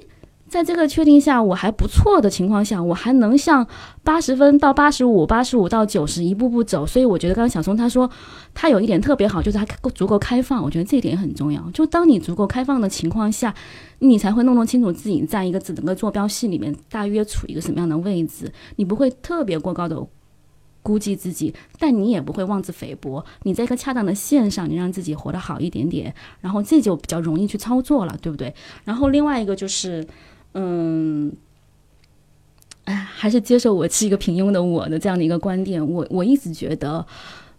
在这个确定下我还不错的情况下，我还能向八十分到八十五、八十五到九十一步步走。所以我觉得刚刚小松他说他有一点特别好，就是他够足够开放。我觉得这一点很重要。就当你足够开放的情况下，你才会弄弄清楚自己在一个整个坐标系里面大约处于一个什么样的位置。你不会特别过高的估计自己，但你也不会妄自菲薄。你在一个恰当的线上，你让自己活得好一点点，然后这就比较容易去操作了，对不对？然后另外一个就是。嗯，哎，还是接受我是一个平庸的我的这样的一个观点。我我一直觉得，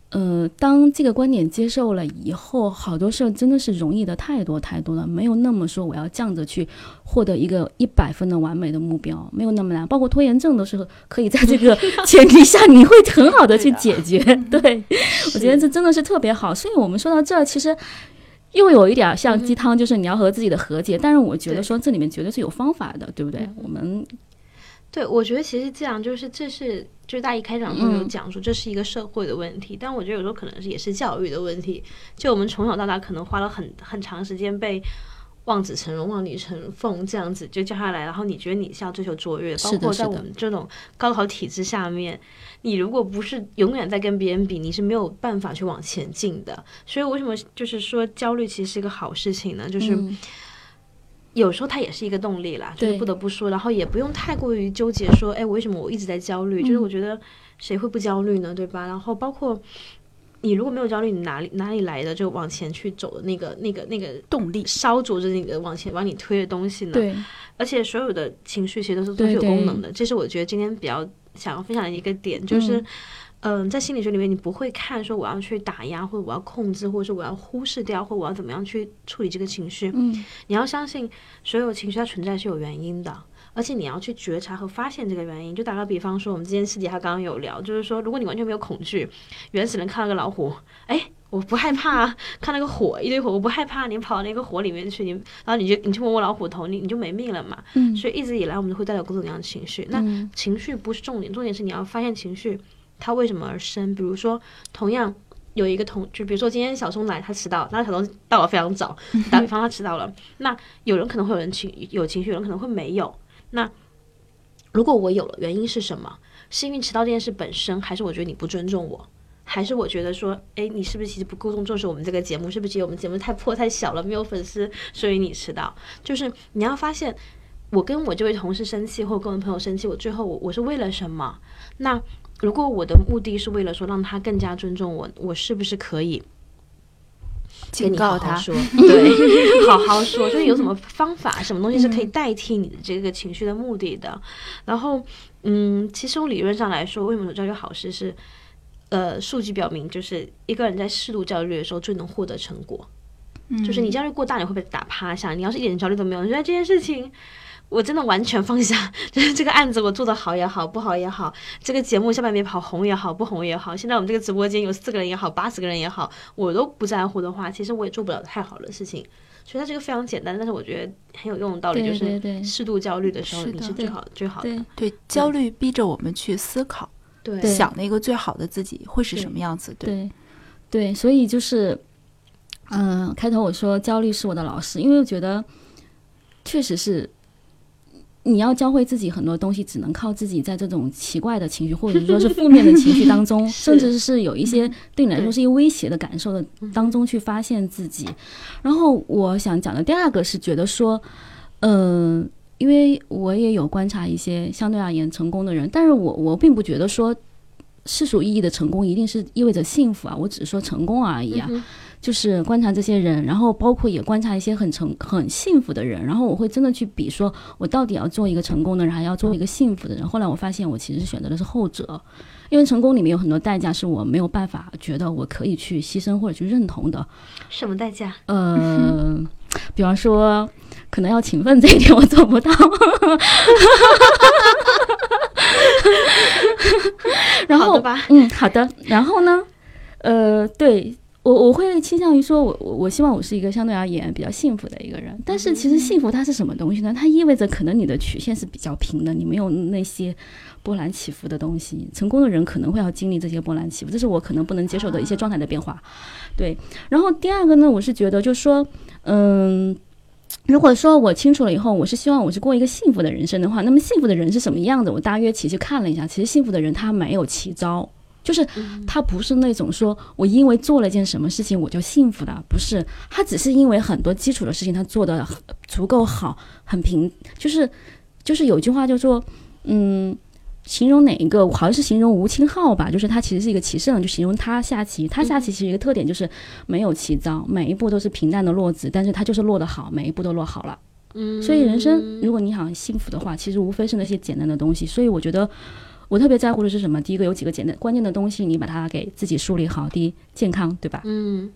呃，当这个观点接受了以后，好多事儿真的是容易的太多太多了，没有那么说我要犟着去获得一个一百分的完美的目标，没有那么难。包括拖延症都是 *laughs* 可以在这个前提下，你会很好的去解决。*laughs* 对我觉得这真的是特别好。所以我们说到这儿，其实。又有一点像鸡汤，就是你要和自己的和解。但是我觉得说这里面绝对是有方法的，对不对？我们对我觉得其实这样就是这是就是大一开场就有讲说这是一个社会的问题，但我觉得有时候可能是也是教育的问题。就我们从小到大可能花了很很长时间被。望子成龙、望女成凤这样子就叫下来，然后你觉得你是要追求卓越，包括在我们这种高考体制下面，你如果不是永远在跟别人比，你是没有办法去往前进的。所以为什么就是说焦虑其实是一个好事情呢？就是有时候它也是一个动力啦，就是不得不说，然后也不用太过于纠结说，哎，为什么我一直在焦虑？就是我觉得谁会不焦虑呢？对吧？然后包括。你如果没有焦虑，你哪里哪里来的就往前去走的那个那个那个动力，烧灼着那个往前往你推的东西呢？对。而且所有的情绪其实都是都是有功能的，这是我觉得今天比较想要分享的一个点，就是，嗯，在心理学里面，你不会看说我要去打压，或者我要控制，或者是我要忽视掉，或我要怎么样去处理这个情绪。嗯。你要相信，所有情绪它存在是有原因的。而且你要去觉察和发现这个原因。就打个比方说，我们之前私底下刚刚有聊，就是说，如果你完全没有恐惧，原始人看到个老虎，哎，我不害怕；*laughs* 看那个火，一堆火，我不害怕。你跑到那个火里面去，你然后你就你去摸摸老虎头，你你就没命了嘛。嗯。所以一直以来，我们都会带有各种各样的情绪。那情绪不是重点，重点是你要发现情绪它为什么而生。比如说，同样有一个同，就比如说今天小松来，他迟到，那小松到了非常早。*laughs* 打比方，他迟到了，那有人可能会有人情有情绪，有人可能会没有。那如果我有了，原因是什么？是因为迟到这件事本身，还是我觉得你不尊重我？还是我觉得说，哎，你是不是其实不够重视我们这个节目？是不是觉得我们节目太破太小了，没有粉丝，所以你迟到？就是你要发现，我跟我这位同事生气，或跟我朋友生气，我最后我我是为了什么？那如果我的目的是为了说让他更加尊重我，我是不是可以跟你好好他说？*laughs* 对，好好说，就是有什么方法，什么东西是可以代替你的这个情绪的目的的。然后，嗯，其实从理论上来说，为什么教育好事是？呃，数据表明，就是一个人在适度焦虑的时候最能获得成果。嗯就是你焦虑过大，你会被打趴下。你要是一点焦虑都没有，你觉得这件事情我真的完全放下，*laughs* 就是这个案子我做的好也好，不好也好，这个节目下半年跑红也好，不红也好，现在我们这个直播间有四个人也好，八十个人也好，我都不在乎的话，其实我也做不了太好的事情。所以它这个非常简单，但是我觉得很有用的道理，就是适度焦虑的时候，你是最好最好的。对，焦虑逼着我们去思考。对，想那个最好的自己会是什么样子？对，对，所以就是，嗯，开头我说焦虑是我的老师，因为我觉得确实是你要教会自己很多东西，只能靠自己在这种奇怪的情绪或者说是负面的情绪当中，*laughs* 甚至是有一些对你来说是一个威胁的感受的当中去发现自己。然后我想讲的第二个是觉得说，嗯。因为我也有观察一些相对而言成功的人，但是我我并不觉得说世俗意义的成功一定是意味着幸福啊，我只是说成功而已啊。就是观察这些人，然后包括也观察一些很成很幸福的人，然后我会真的去比，说我到底要做一个成功的人，还要做一个幸福的人。后来我发现，我其实选择的是后者，因为成功里面有很多代价是我没有办法觉得我可以去牺牲或者去认同的。什么代价？呃，*laughs* 比方说。可能要勤奋这一点我做不到，*laughs* 然后吧，嗯，好的，然后呢，呃，对我我会倾向于说，我我我希望我是一个相对而言比较幸福的一个人，但是其实幸福它是什么东西呢？它意味着可能你的曲线是比较平的，你没有那些波澜起伏的东西。成功的人可能会要经历这些波澜起伏，这是我可能不能接受的一些状态的变化。对，然后第二个呢，我是觉得就是说，嗯。如果说我清楚了以后，我是希望我是过一个幸福的人生的话，那么幸福的人是什么样子？我大约其实看了一下，其实幸福的人他没有奇招，就是他不是那种说我因为做了件什么事情我就幸福的，不是，他只是因为很多基础的事情他做的足够好，很平，就是就是有句话叫做，嗯。形容哪一个？好像是形容吴清浩吧，就是他其实是一个棋圣，就形容他下棋。他下棋其实一个特点就是没有奇招，每一步都是平淡的落子，但是他就是落得好，每一步都落好了。嗯，所以人生如果你想幸福的话，其实无非是那些简单的东西。所以我觉得我特别在乎的是什么？第一个有几个简单关键的东西，你把它给自己梳理好。第一，健康，对吧？嗯，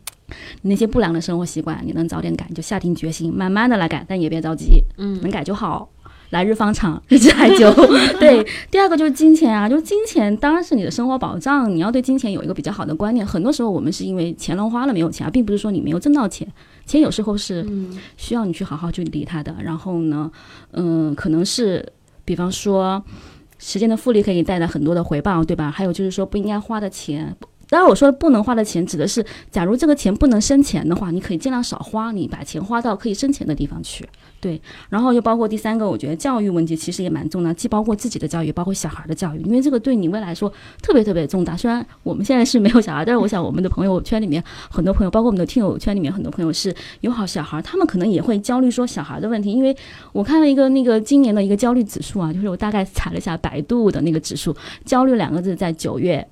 那些不良的生活习惯，你能早点改，就下定决心，慢慢的来改，但也别着急。嗯，能改就好。来日方长，*laughs* 日子还久。*laughs* 对，第二个就是金钱啊，就是金钱当然是你的生活保障，你要对金钱有一个比较好的观念。很多时候我们是因为钱乱花了没有钱啊，并不是说你没有挣到钱，钱有时候是需要你去好好去理它的。然后呢，嗯，可能是比方说时间的复利可以带来很多的回报，对吧？还有就是说不应该花的钱。当然，我说不能花的钱，指的是假如这个钱不能生钱的话，你可以尽量少花，你把钱花到可以生钱的地方去。对，然后又包括第三个，我觉得教育问题其实也蛮重要，既包括自己的教育，包括小孩的教育，因为这个对你未来说特别特别重大。虽然我们现在是没有小孩，但是我想我们的朋友圈里面很多朋友，包括我们的听友圈里面很多朋友是有好小孩，他们可能也会焦虑说小孩的问题。因为我看了一个那个今年的一个焦虑指数啊，就是我大概查了一下百度的那个指数，焦虑两个字在九月。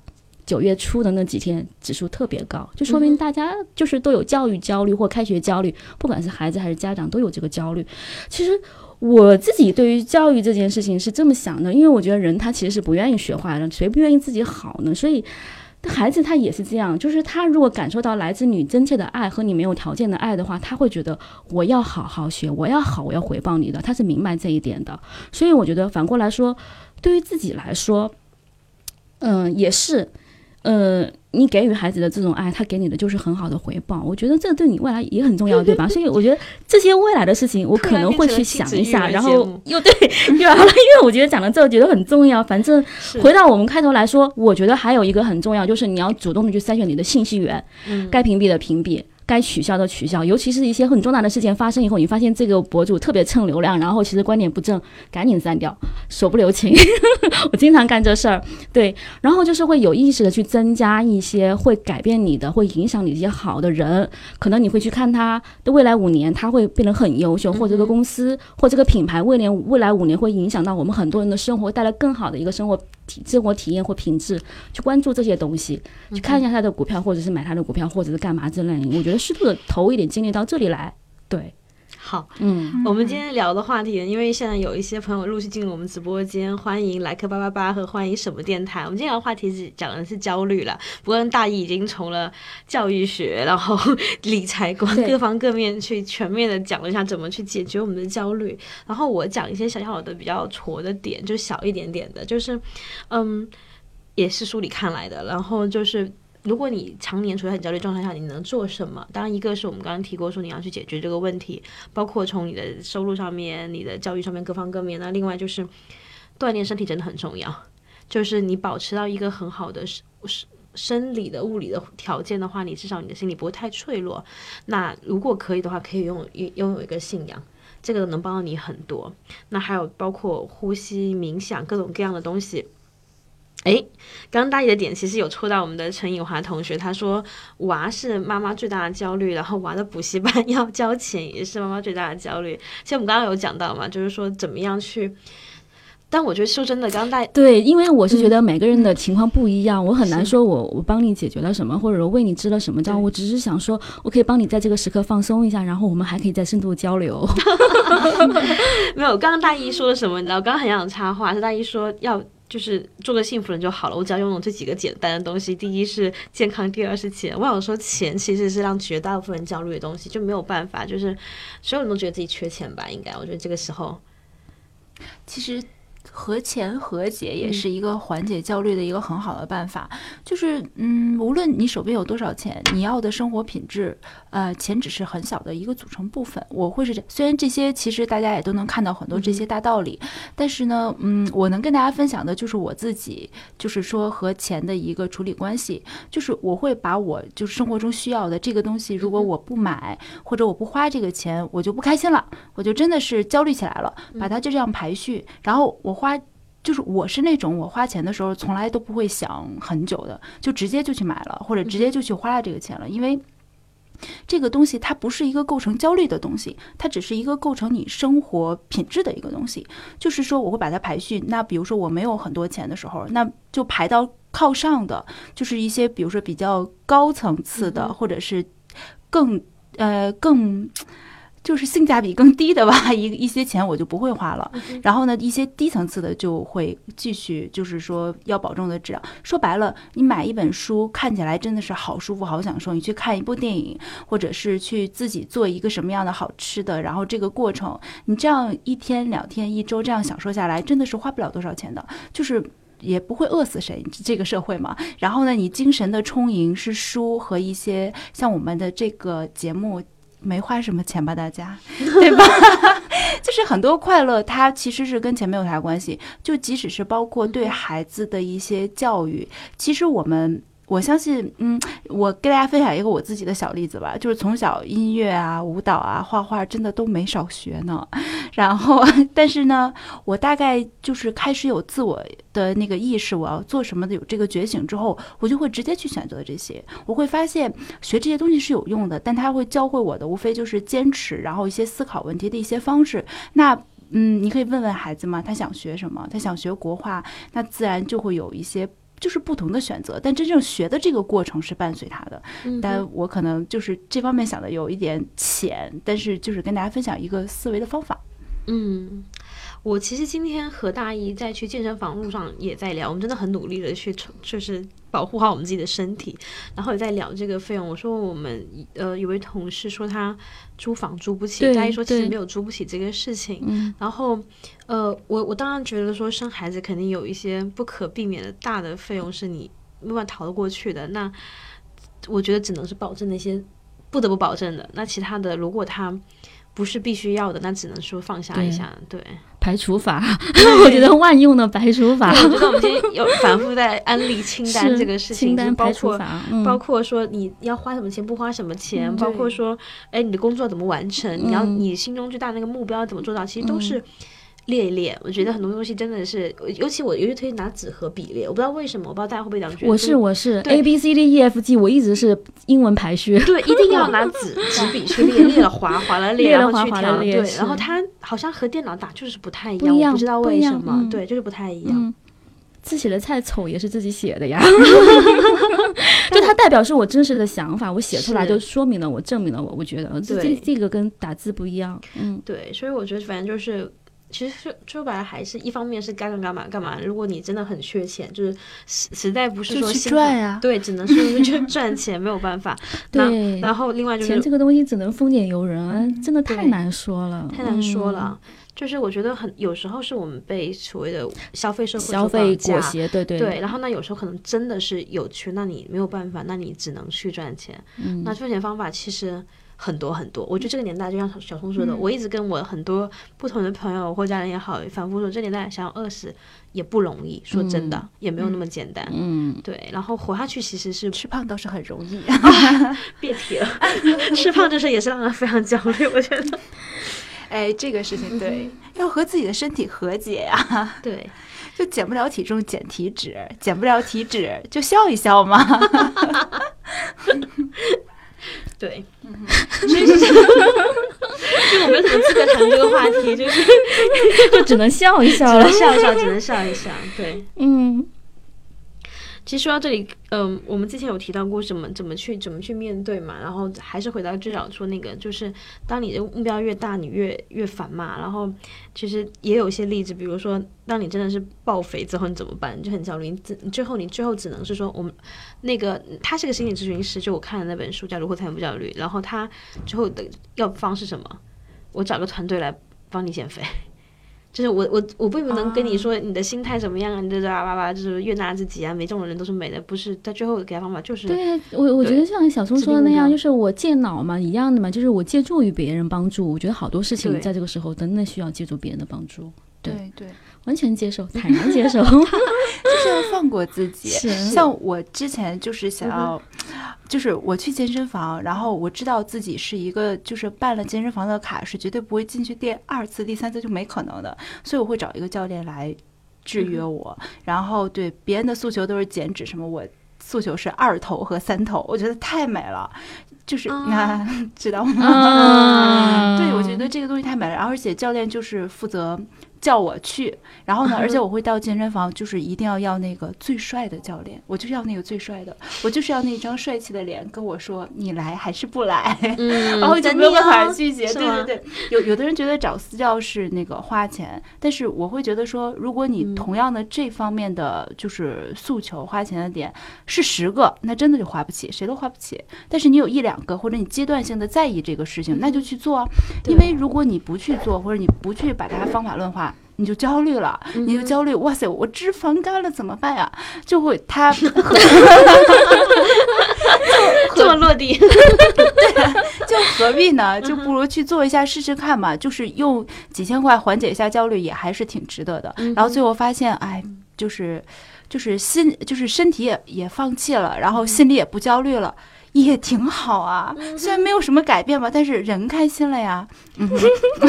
九月初的那几天指数特别高，就说明大家就是都有教育焦虑或开学焦虑，不管是孩子还是家长都有这个焦虑。其实我自己对于教育这件事情是这么想的，因为我觉得人他其实是不愿意学坏的，谁不愿意自己好呢？所以孩子他也是这样，就是他如果感受到来自你真切的爱和你没有条件的爱的话，他会觉得我要好好学，我要好，我要回报你的，他是明白这一点的。所以我觉得反过来说，对于自己来说，嗯，也是。呃，你给予孩子的这种爱，他给你的就是很好的回报。我觉得这对你未来也很重要，*laughs* 对吧？所以我觉得这些未来的事情，我可能会去想一下，然后又 *laughs* 对又完了，因为我觉得讲到这我觉得很重要。反正回到我们开头来说，我觉得还有一个很重要，就是你要主动的去筛选你的信息源，该屏蔽的屏蔽。该取消的取消，尤其是一些很重大的事件发生以后，你发现这个博主特别蹭流量，然后其实观点不正，赶紧删掉，手不留情。*laughs* 我经常干这事儿，对，然后就是会有意识的去增加一些会改变你的、会影响你一些好的人，可能你会去看他的未来五年，他会变得很优秀，或这个公司或这个品牌未来未来五年会影响到我们很多人的生活，带来更好的一个生活体生活体验或品质，去关注这些东西，去看一下他的股票，或者是买他的股票，或者是干嘛之类的。我觉得适度的投一点精力到这里来，对，好，嗯，我们今天聊的话题，因为现在有一些朋友陆续进入我们直播间，欢迎来客八八八和欢迎什么电台。我们今天聊的话题是讲的是焦虑了，不过大一已经从了教育学，然后理财观 *laughs* 各方各面去全面的讲了一下怎么去解决我们的焦虑。然后我讲一些小小的比较挫的点，就小一点点的，就是嗯，也是书里看来的，然后就是。如果你常年处在很焦虑状态下，你能做什么？当然，一个是我们刚刚提过说你要去解决这个问题，包括从你的收入上面、你的教育上面各方各面。那另外就是锻炼身体真的很重要，就是你保持到一个很好的生生生理的、物理的条件的话，你至少你的心理不会太脆弱。那如果可以的话，可以拥有拥有一个信仰。这个能帮到你很多。那还有包括呼吸、冥想各种各样的东西。诶，刚刚大一的点其实有戳到我们的陈颖华同学，他说娃是妈妈最大的焦虑，然后娃的补习班 *laughs* 要交钱也是妈妈最大的焦虑。其实我们刚刚有讲到嘛，就是说怎么样去。但我觉得说真的，刚刚大对，因为我是觉得每个人的情况不一样，我很难说我我帮你解决了什么，或者说为你支了什么招，我只是想说，我可以帮你在这个时刻放松一下，然后我们还可以再深度交流。*laughs* *laughs* 没有，刚刚大一说了什么？你知道，刚刚很想插话，是大一说要就是做个幸福人就好了，我只要拥有这几个简单的东西。第一是健康，第二是钱。我想说，钱其实是让绝大部分人焦虑的东西，就没有办法，就是所有人都觉得自己缺钱吧？应该，我觉得这个时候，其实和钱和解也是一个缓解焦虑的一个很好的办法。就是，嗯，无论你手边有多少钱，你要的生活品质，呃，钱只是很小的一个组成部分。我会是这，虽然这些其实大家也都能看到很多这些大道理，但是呢，嗯，我能跟大家分享的就是我自己，就是说和钱的一个处理关系，就是我会把我就是生活中需要的这个东西，如果我不买或者我不花这个钱，我就不开心了，我就真的是焦虑起来了，把它就这样排序，然后我花。就是我是那种我花钱的时候从来都不会想很久的，就直接就去买了，或者直接就去花了这个钱了，因为这个东西它不是一个构成焦虑的东西，它只是一个构成你生活品质的一个东西。就是说我会把它排序，那比如说我没有很多钱的时候，那就排到靠上的，就是一些比如说比较高层次的，或者是更呃更。就是性价比更低的吧，一一些钱我就不会花了。然后呢，一些低层次的就会继续，就是说要保证的质量。说白了，你买一本书看起来真的是好舒服、好享受。你去看一部电影，或者是去自己做一个什么样的好吃的，然后这个过程，你这样一天、两天、一周这样享受下来，真的是花不了多少钱的，就是。也不会饿死谁，这个社会嘛。然后呢，你精神的充盈是书和一些像我们的这个节目，没花什么钱吧，大家，*laughs* 对吧？*laughs* 就是很多快乐，它其实是跟钱没有啥关系。就即使是包括对孩子的一些教育，其实我们。我相信，嗯，我跟大家分享一个我自己的小例子吧，就是从小音乐啊、舞蹈啊、画画，真的都没少学呢。*laughs* 然后，但是呢，我大概就是开始有自我的那个意识，我要做什么的，有这个觉醒之后，我就会直接去选择这些。我会发现学这些东西是有用的，但它会教会我的，无非就是坚持，然后一些思考问题的一些方式。那嗯，你可以问问孩子嘛，他想学什么？他想学国画，那自然就会有一些。就是不同的选择，但真正学的这个过程是伴随他的。但我可能就是这方面想的有一点浅，但是就是跟大家分享一个思维的方法。嗯，我其实今天和大一在去健身房路上也在聊，我们真的很努力的去就是保护好我们自己的身体，然后也在聊这个费用。我说我们呃有位同事说他租房租不起，大一说其实没有租不起这个事情。嗯、然后呃我我当然觉得说生孩子肯定有一些不可避免的大的费用是你没办法逃得过去的，那我觉得只能是保证那些不得不保证的，那其他的如果他。不是必须要的，那只能说放下一下。对，排除法，*laughs* 我觉得万用的排除法。我觉得我们今天有反复在安利清单这个事情，清单包括排除法，嗯，包括说你要花什么钱，不花什么钱，嗯包括说，哎，你的工作怎么完成，你要嗯。你心中最大的那个目标怎么做到，其实都是列一列。我觉得很多东西真的是，尤其我尤其推荐拿纸和笔列，我不知道为什么，我不知道大家会不会这样觉得。我是我是 A B C D E F G，我一直是英文排序。对，*laughs* 一定要拿纸纸笔去列，列了划，划了列，*laughs* 列了后去调。对，划了列是然后它好像和电脑打就是不太一不一样我不知道为什么，嗯对，就是不太一样。嗯，字写的太丑也是自己写的呀，*laughs* 就它代表是我真实的想法，我写出来就说明了我，证明了我，我觉得这这这个跟打字不一样，嗯对，所以我觉得反正就是，其实说说白了还是一方面是该干干嘛干嘛。如果你真的很缺钱，就是实实在不是说心赚呀对，只能是去赚钱，没有办法。*laughs* 那对，然后另外就是钱这个东西只能风俭由人啊，真的太难说了，太难说嗯了，就是我觉得很有时候是我们被所谓的消费社会消费。裹挟，对对对，然后那有时候可能真的是有缺，那你没有办法，那你只能去赚钱。嗯那赚钱方法其实很多很多。我觉得这个年代，就像小小松说的，我一直跟我很多不同的朋友或家人也好，反复说，这年代想要饿死也不容易。说真的，也没有那么简单。嗯，对，然后活下去其实是吃胖倒是很容易。*laughs* 别提了，*laughs* 吃胖这事也是让人非常焦虑。我觉得，哎，这个事情对，要和自己的身体和解呀、对，*laughs* 就减不了体重减体脂，减不了体脂就笑一笑嘛。*laughs* 对，*laughs* 就我没有什么资格谈这个话题，就是 *laughs* 就只能笑一笑了，笑一笑，只能笑一笑。对，嗯其实说到这里，嗯、我们之前有提到过怎么怎么去怎么去面对嘛，然后还是回到最早说那个，就是当你的目标越大，你越越烦嘛。然后其实也有一些例子，比如说当你真的是爆肥之后，你怎么办？你就很焦虑，你最你最后你最后只能是说，我们那个他是个心理咨询师，就我看的那本书叫《如何才能不焦虑》，然后他最后的药方是什么？我找个团队来帮你减肥。就是我我我并不能跟你说你的心态怎么样啊，你的叭叭叭，就是悦纳自己啊，没这种人都是美的，不是？在最后给他方法就是对我我觉得像小松说的那样，就是我借脑嘛，一样的嘛，就是我借助于别人帮助。我觉得好多事情在这个时候真的需要借助别人的帮助，对对对，完全接受，*laughs* 坦然接受。*laughs* 就是要放过自己。像我之前就是想要，就是我去健身房，然后我知道自己是一个就是办了健身房的卡是绝对不会进去第二次、第三次就没可能的，所以我会找一个教练来制约我。然后对别人的诉求都是减脂什么，我诉求是二头和三头，我觉得太美了。就是啊那、*laughs* 知道吗？啊对，我觉得这个东西太美了，而且教练就是负责叫我去，然后呢，而且 *laughs* 我会到健身房，就是一定要要那个最帅的教练，我就是要那个最帅的，我就是要那张帅气的脸跟我说你来还是不来，嗯，然后就你没有办法哦拒绝。对对对，有有的人觉得找私教是那个花钱，但是我会觉得说，如果你嗯同样的这方面的就是诉求花钱的点是十个，那真的就花不起，谁都花不起。但是你有一两个，或者你阶段性的在意这个事情，那就去做啊。因为如果你不去做，或者你不去把它方法论化。你就焦虑了，你就焦虑，哇塞，我脂肪肝了怎么办呀？就会他 *laughs* 这么落地，*laughs* 就何必呢？就不如去做一下试试看嘛。就是用几千块缓解一下焦虑，也还是挺值得的。然后最后发现，哎，就是就是心就是身体也也放弃了，然后心里也不焦虑了。也挺好啊，虽然没有什么改变吧，但是人开心了呀。*laughs* 嗯，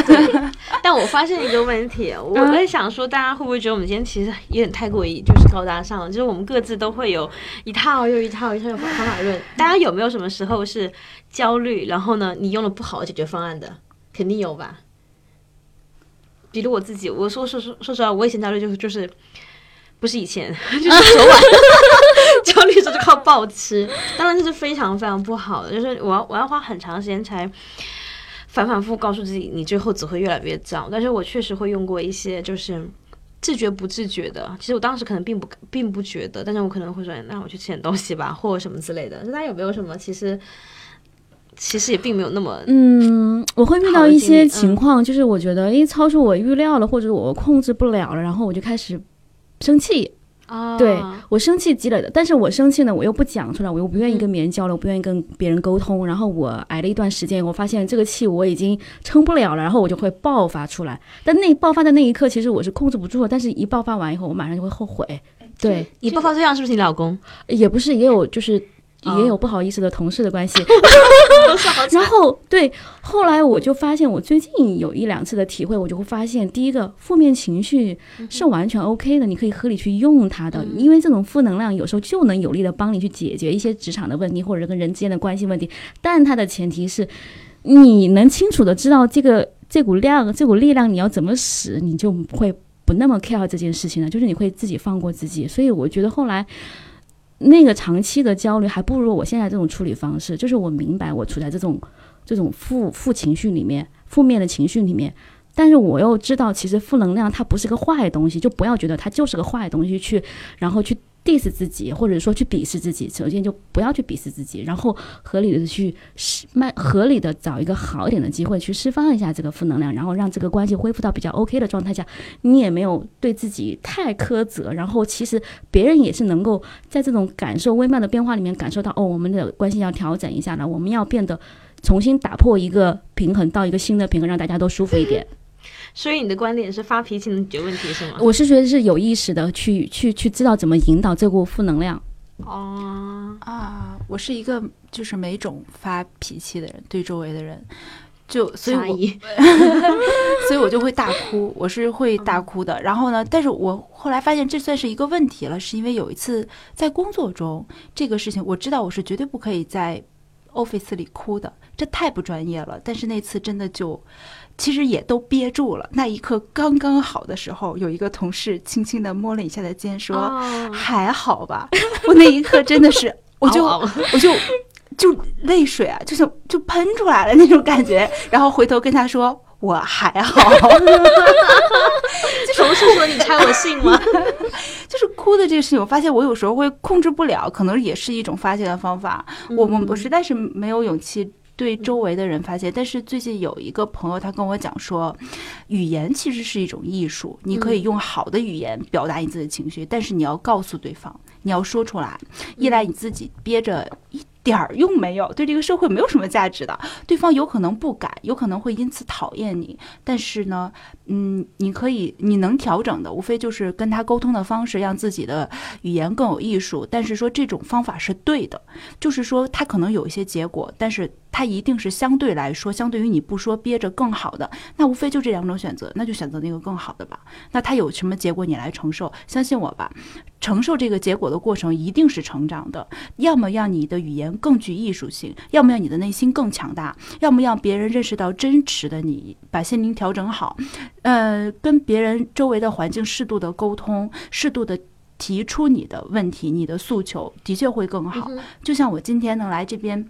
*laughs* 但我发现一个问题，我在想说，大家会不会觉得我们今天其实有点太过于就是高大上了？就是我们各自都会有一套又一套一套的方法论。大家有没有什么时候是焦虑，然后呢，你用了不好的解决方案的？肯定有吧。比如我自己，我说说说说实话，我以前焦虑就是就是不是以前，*laughs* 就是昨晚焦虑的时候就靠暴吃，当然这是非常非常不好的，就是我要我要花很长时间才。反反复复告诉自己，你最后只会越来越糟。但是我确实会用过一些，就是自觉不自觉的。其实我当时可能并不并不觉得，但是我可能会说，那我去吃点东西吧，或什么之类的。那有没有什么？其实其实也并没有那么，嗯，我会遇到一些情况，就是我觉得因为超出我预料了，或者我控制不了了，然后我就开始生气。啊，对我生气积累的，但是我生气呢，我又不讲出来，我又不愿意跟别人交流，不愿意跟别人沟通。然后我挨了一段时间，我发现这个气我已经撑不了了，然后我就会爆发出来。但那爆发的那一刻，其实我是控制不住的，但是一爆发完以后，我马上就会后悔。对，你爆发对象是不是你老公？也不是，也有就是。哦也有不好意思的同事的关系，*laughs* 然后 *laughs* 对，后来我就发现，我最近有一两次的体会，我就会发现，第一个负面情绪是完全 OK 的，你可以合理去用它的，因为这种负能量有时候就能有力的帮你去解决一些职场的问题或者跟人之间的关系问题，但它的前提是你能清楚的知道这个这股量这股力量你要怎么使，你就会不那么 care 这件事情了，就是你会自己放过自己，所以我觉得后来。那个长期的焦虑还不如我现在这种处理方式，就是我明白我处在这种这种负负情绪里面，负面的情绪里面，但是我又知道，其实负能量它不是个坏东西，就不要觉得它就是个坏东西去，然后去 diss 自己，或者说去鄙视自己。首先就不要去鄙视自己，然后合理的去释慢合理的找一个好一点的机会去释放一下这个负能量，然后让这个关系恢复到比较 OK 的状态下，你也没有对自己太苛责，然后其实别人也是能够在这种感受微妙的变化里面感受到，哦，我们的关系要调整一下了，我们要变得重新打破一个平衡，到一个新的平衡，让大家都舒服一点。所以你的观点是发脾气能解决问题是吗？我是觉得是有意识的去去去知道怎么引导这股负能量。哦，啊，我是一个就是没种发脾气的人，对周围的人，就所以 *laughs* 所以我就会大哭，我是会大哭的。然后呢，但是我后来发现这算是一个问题了，是因为有一次在工作中这个事情，我知道我是绝对不可以在 office 里哭的，这太不专业了。但是那次真的就。其实也都憋住了，那一刻刚刚好的时候，有一个同事轻轻地摸了一下他的肩，说：“哦还好吧。*laughs* ”我那一刻真的是，*laughs* 我就我就就泪水啊，就是就喷出来了那种感觉，然后回头跟他说我还好，*laughs* 同事说你猜我信吗？就是哭的这个事情，我发现我有时候会控制不了，可能也是一种发泄的方法。我我我实在是没有勇气。对周围的人发泄，但是最近有一个朋友，他跟我讲说，语言其实是一种艺术，你可以用好的语言表达你自己的情绪，但是你要告诉对方，你要说出来。一来你自己憋着一点儿用没有，对这个社会没有什么价值的，对方有可能不改，有可能会因此讨厌你。但是呢，嗯，你可以，你能调整的，无非就是跟他沟通的方式，让自己的语言更有艺术。但是说这种方法是对的，就是说他可能有一些结果，但是他一定是相对来说，相对于你不说憋着更好的。那无非就这两种选择，那就选择那个更好的吧。那他有什么结果你来承受，相信我吧，承受这个结果的过程一定是成长的。要么让你的语言更具艺术性，要么让你的内心更强大，要么让别人认识到真实的你，把心灵调整好。呃，跟别人周围的环境适度的沟通，适度的提出你的问题、你的诉求，的确会更好。就像我今天能来这边。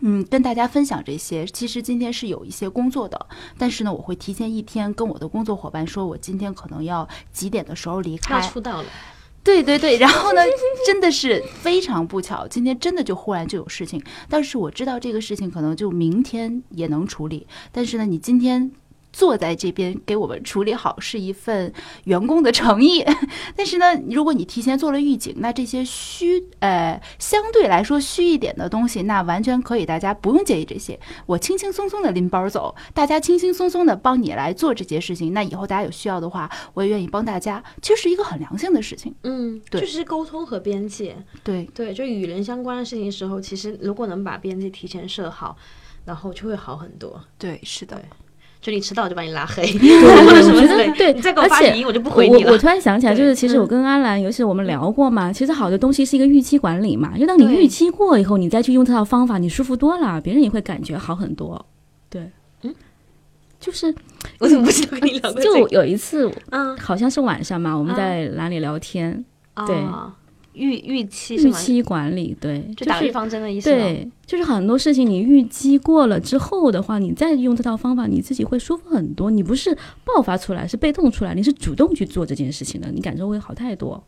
嗯，跟大家分享这些。其实今天是有一些工作的，但是呢，我会提前一天跟我的工作伙伴说，我今天可能要几点的时候离要开。出道了，对对对，然后呢，真的是非常不巧，今天真的就忽然就有事情。但是我知道这个事情可能就明天也能处理，但是呢，你今天。坐在这边给我们处理好是一份员工的诚意，*laughs* 但是呢，如果你提前做了预警，那这些虚呃相对来说虚一点的东西，那完全可以，大家不用介意这些，我轻轻松松的拎包走，大家轻轻松松的帮你来做这件事情，那以后大家有需要的话，我也愿意帮大家，其实是一个很良性的事情。嗯，对就是沟通和边界，对，对，就与人相关的事情的时候，其实如果能把边界提前设好，然后就会好很多。对，是的对。就你迟到就把你拉黑，*laughs* 对或者什么之类对你再给我发而且语音我就不回你了。我我突然想起来，就是其实嗯。我跟阿兰，尤其是我们聊过嘛，其实好的东西是一个预期管理嘛，就当你预期过以后，你再去用这套方法，你舒服多了，别人也会感觉好很多。对，嗯，就是我怎么不知道跟你聊过这就？有一次，嗯，好像是晚上嘛，我们嗯。在哪里聊天，对哦预预期？预期管理，对，就打预防针的意思吗。对，就是很多事情你预期过了之后的话，你再用这套方法，你自己会舒服很多。你不是爆发出来，是被动出来，你是主动去做这件事情的，你感受会好太多。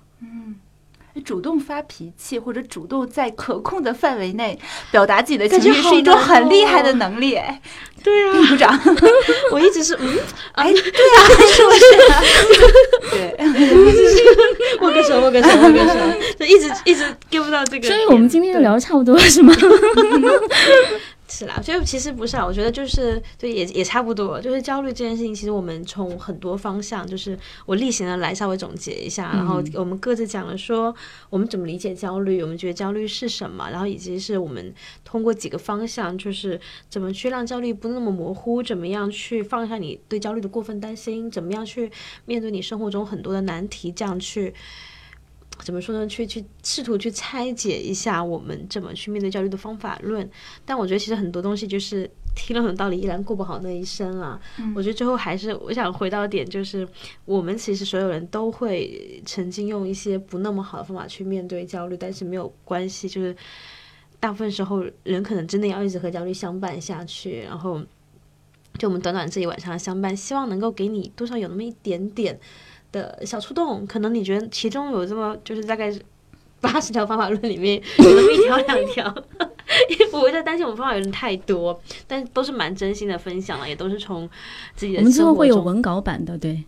主动发脾气或者主动在可控的范围内表达自己的情绪是一种很厉害的哦能力。哎对啊，鼓掌！我一直是嗯，哎，对啊，*laughs* 是 *laughs* 不是？*laughs* 对，握个手，握个手，握个手，就一直一直 get 不到这个点。所以我们今天就对聊得差不多是吗？是啦，所以其实不是啊，我觉得就是对，也也差不多。就是焦虑这件事情，其实我们从很多方向，就是我例行的来稍微总结一下，然后我们各自讲了说我们怎么理解焦虑，我们觉得焦虑是什么，然后以及是我们通过几个方向，就是怎么去让焦虑不那么模糊，怎么样去放下你对焦虑的过分担心，怎么样去面对你生活中很多的难题，这样去。怎么说呢？去去试图去拆解一下我们怎么去面对焦虑的方法论，但我觉得其实很多东西就是听了很多道理，依然过不好那一生啊。我觉得最后还是我想回到点，就是我们其实所有人都会曾经用一些不那么好的方法去面对焦虑，但是没有关系，就是大部分时候人可能真的要一直和焦虑相伴下去，然后就我们短短这一晚上的相伴，希望能够给你多少有那么一点点。的小触动，可能你觉得其中有这么就是大概 *laughs* 八十条方法论里面有那么一条两条，因为我在担心我们方法有点太多，但都是蛮真心的分享了，也都是从自己的我们之后会有文稿版的，对，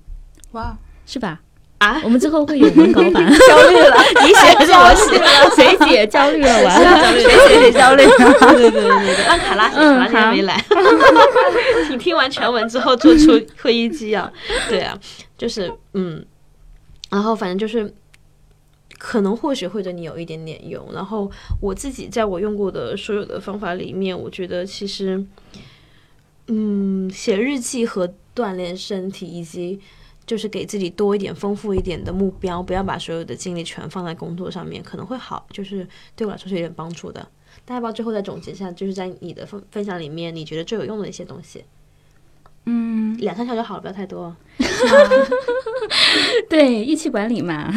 哇，是吧？啊，我们之后会有文稿版，*laughs* 焦虑了，你写还是我写？谁姐焦虑了，完了。谁谁谁焦虑？对对对对对，让卡拉写，卡嗯拉今天没来。*laughs* 你听完全文之后做出会议纪要，对啊，就是嗯，然后反正就是。可能或许会对你有一点点用。然后我自己在我用过的所有的方法里面，我觉得其实，嗯，写日记和锻炼身体，以及就是给自己多一点、丰富一点的目标，不要把所有的精力全放在工作上面，可能会好。就是对我来说是有点帮助的。大家要不要最后再总结一下，就是在你的分分享里面，你觉得最有用的一些东西？嗯，两三条就好了，不要太多。*laughs* 对，一期管理嘛，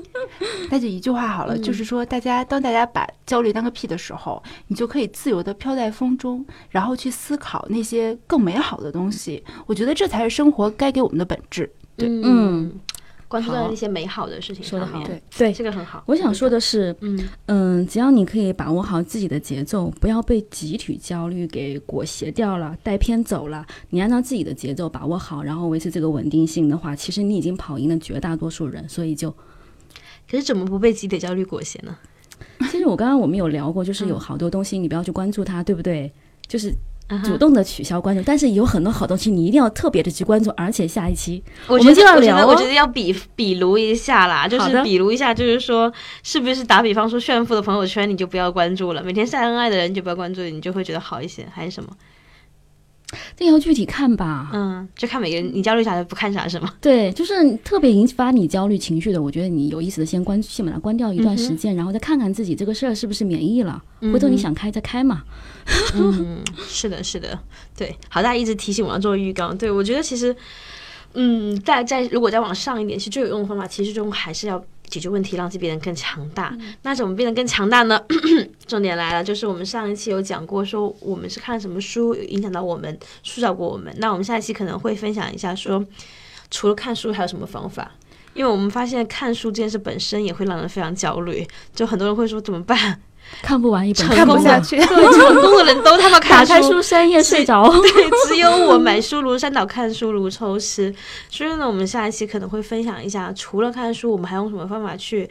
*laughs* 那就一句话好了，嗯就是说，大家当大家把焦虑当个屁的时候，你就可以自由的飘在风中，然后去思考那些更美好的东西。我觉得这才是生活该给我们的本质。对嗯，关注在好那些美好的事情说得好上面。对对。这个很好。我想说的是，嗯，嗯，只要你可以把握好自己的节奏，不要被集体焦虑给裹挟掉了、带偏走了。你按照自己的节奏把握好，然后维持这个稳定性的话，其实你已经跑赢了绝大多数人。所以就，可是怎么不被集体焦虑裹挟呢？*laughs* 其实我刚刚我们有聊过，就是有好多东西你不要去关注它，对不对？就是主动的取消关注，但是有很多好东西你一定要特别的去关注，而且下一期我我们就要聊我觉得要比比如一下啦，就是比如一下，就是说，是不是打比方说炫富的朋友圈你就不要关注了，每天晒恩爱的人就不要关注，你就会觉得好一些，还是什么？这要具体看吧。嗯，就看每个人你焦虑啥的不看啥是吗？*laughs* 对，就是特别引发你焦虑情绪的，我觉得你有意思的先关，先把它关掉一段时间，然后再看看自己这个事儿是不是免疫了。回头你想开再开嘛。嗯，*laughs* 是的，是的，对。好，大家一直提醒我要做浴缸，对我觉得其实，嗯，再再如果再往上一点，其实最有用的方法，其实中还是要解决问题，让自己变得更强大。那怎么变得更强大呢？*coughs* 重点来了，就是我们上一期有讲过，说我们是看什么书影响到我们，塑造过我们。那我们下一期可能会分享一下说，除了看书还有什么方法？因为我们发现看书这件事本身也会让人非常焦虑，就很多人会说怎么办？看不完一本，看不下去去。对，成功的人都他妈看打开书三页睡着。*laughs* 对，只有我买书如山倒，看书如抽丝。所以呢，我们下一期可能会分享一下，除了看书，我们还用什么方法去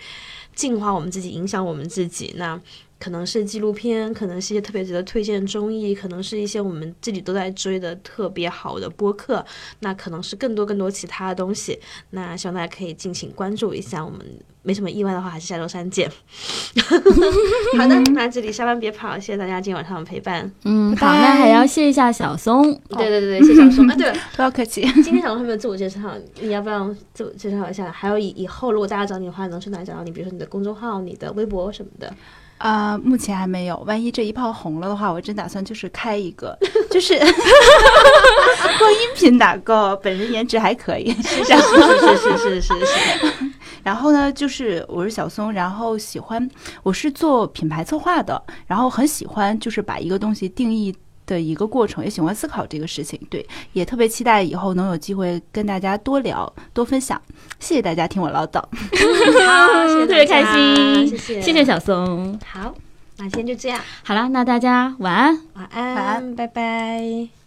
净化我们自己，影响我们自己？那可能是纪录片，可能是一些特别值得推荐的综艺，可能是一些我们自己都在追的特别好的播客，那可能是更多更多其他的东西。那希望大家可以敬请关注一下。我们没什么意外的话，还是下周三见。*laughs* 好的，那这里下班别跑，谢谢大家今天晚上的陪伴。嗯，好，那还要谢一下小松。对对对对，谢谢小松啊。*laughs* 对了。不要客气。今天小松还没有自我介绍，你要不要自我介绍一下？还有以以后如果大家找你的话，能去哪里找到你？比如说你的公众号、你的微博什么的。啊、目前还没有。万一这一炮红了的话，我真打算就是开一个，*laughs* 就是光音频打够，本人颜值还可以。是是是是是是是。然后呢，就是我是小松，然后喜欢我是做品牌策划的，然后很喜欢就是把一个东西定义。的一个过程，也喜欢思考这个事情，对，也特别期待以后能有机会跟大家多聊、多分享。谢谢大家听我唠叨。*laughs* 好，谢谢特别开心，谢谢谢谢小松。好，那今天就这样，好啦，那大家晚安。晚安，晚安拜拜。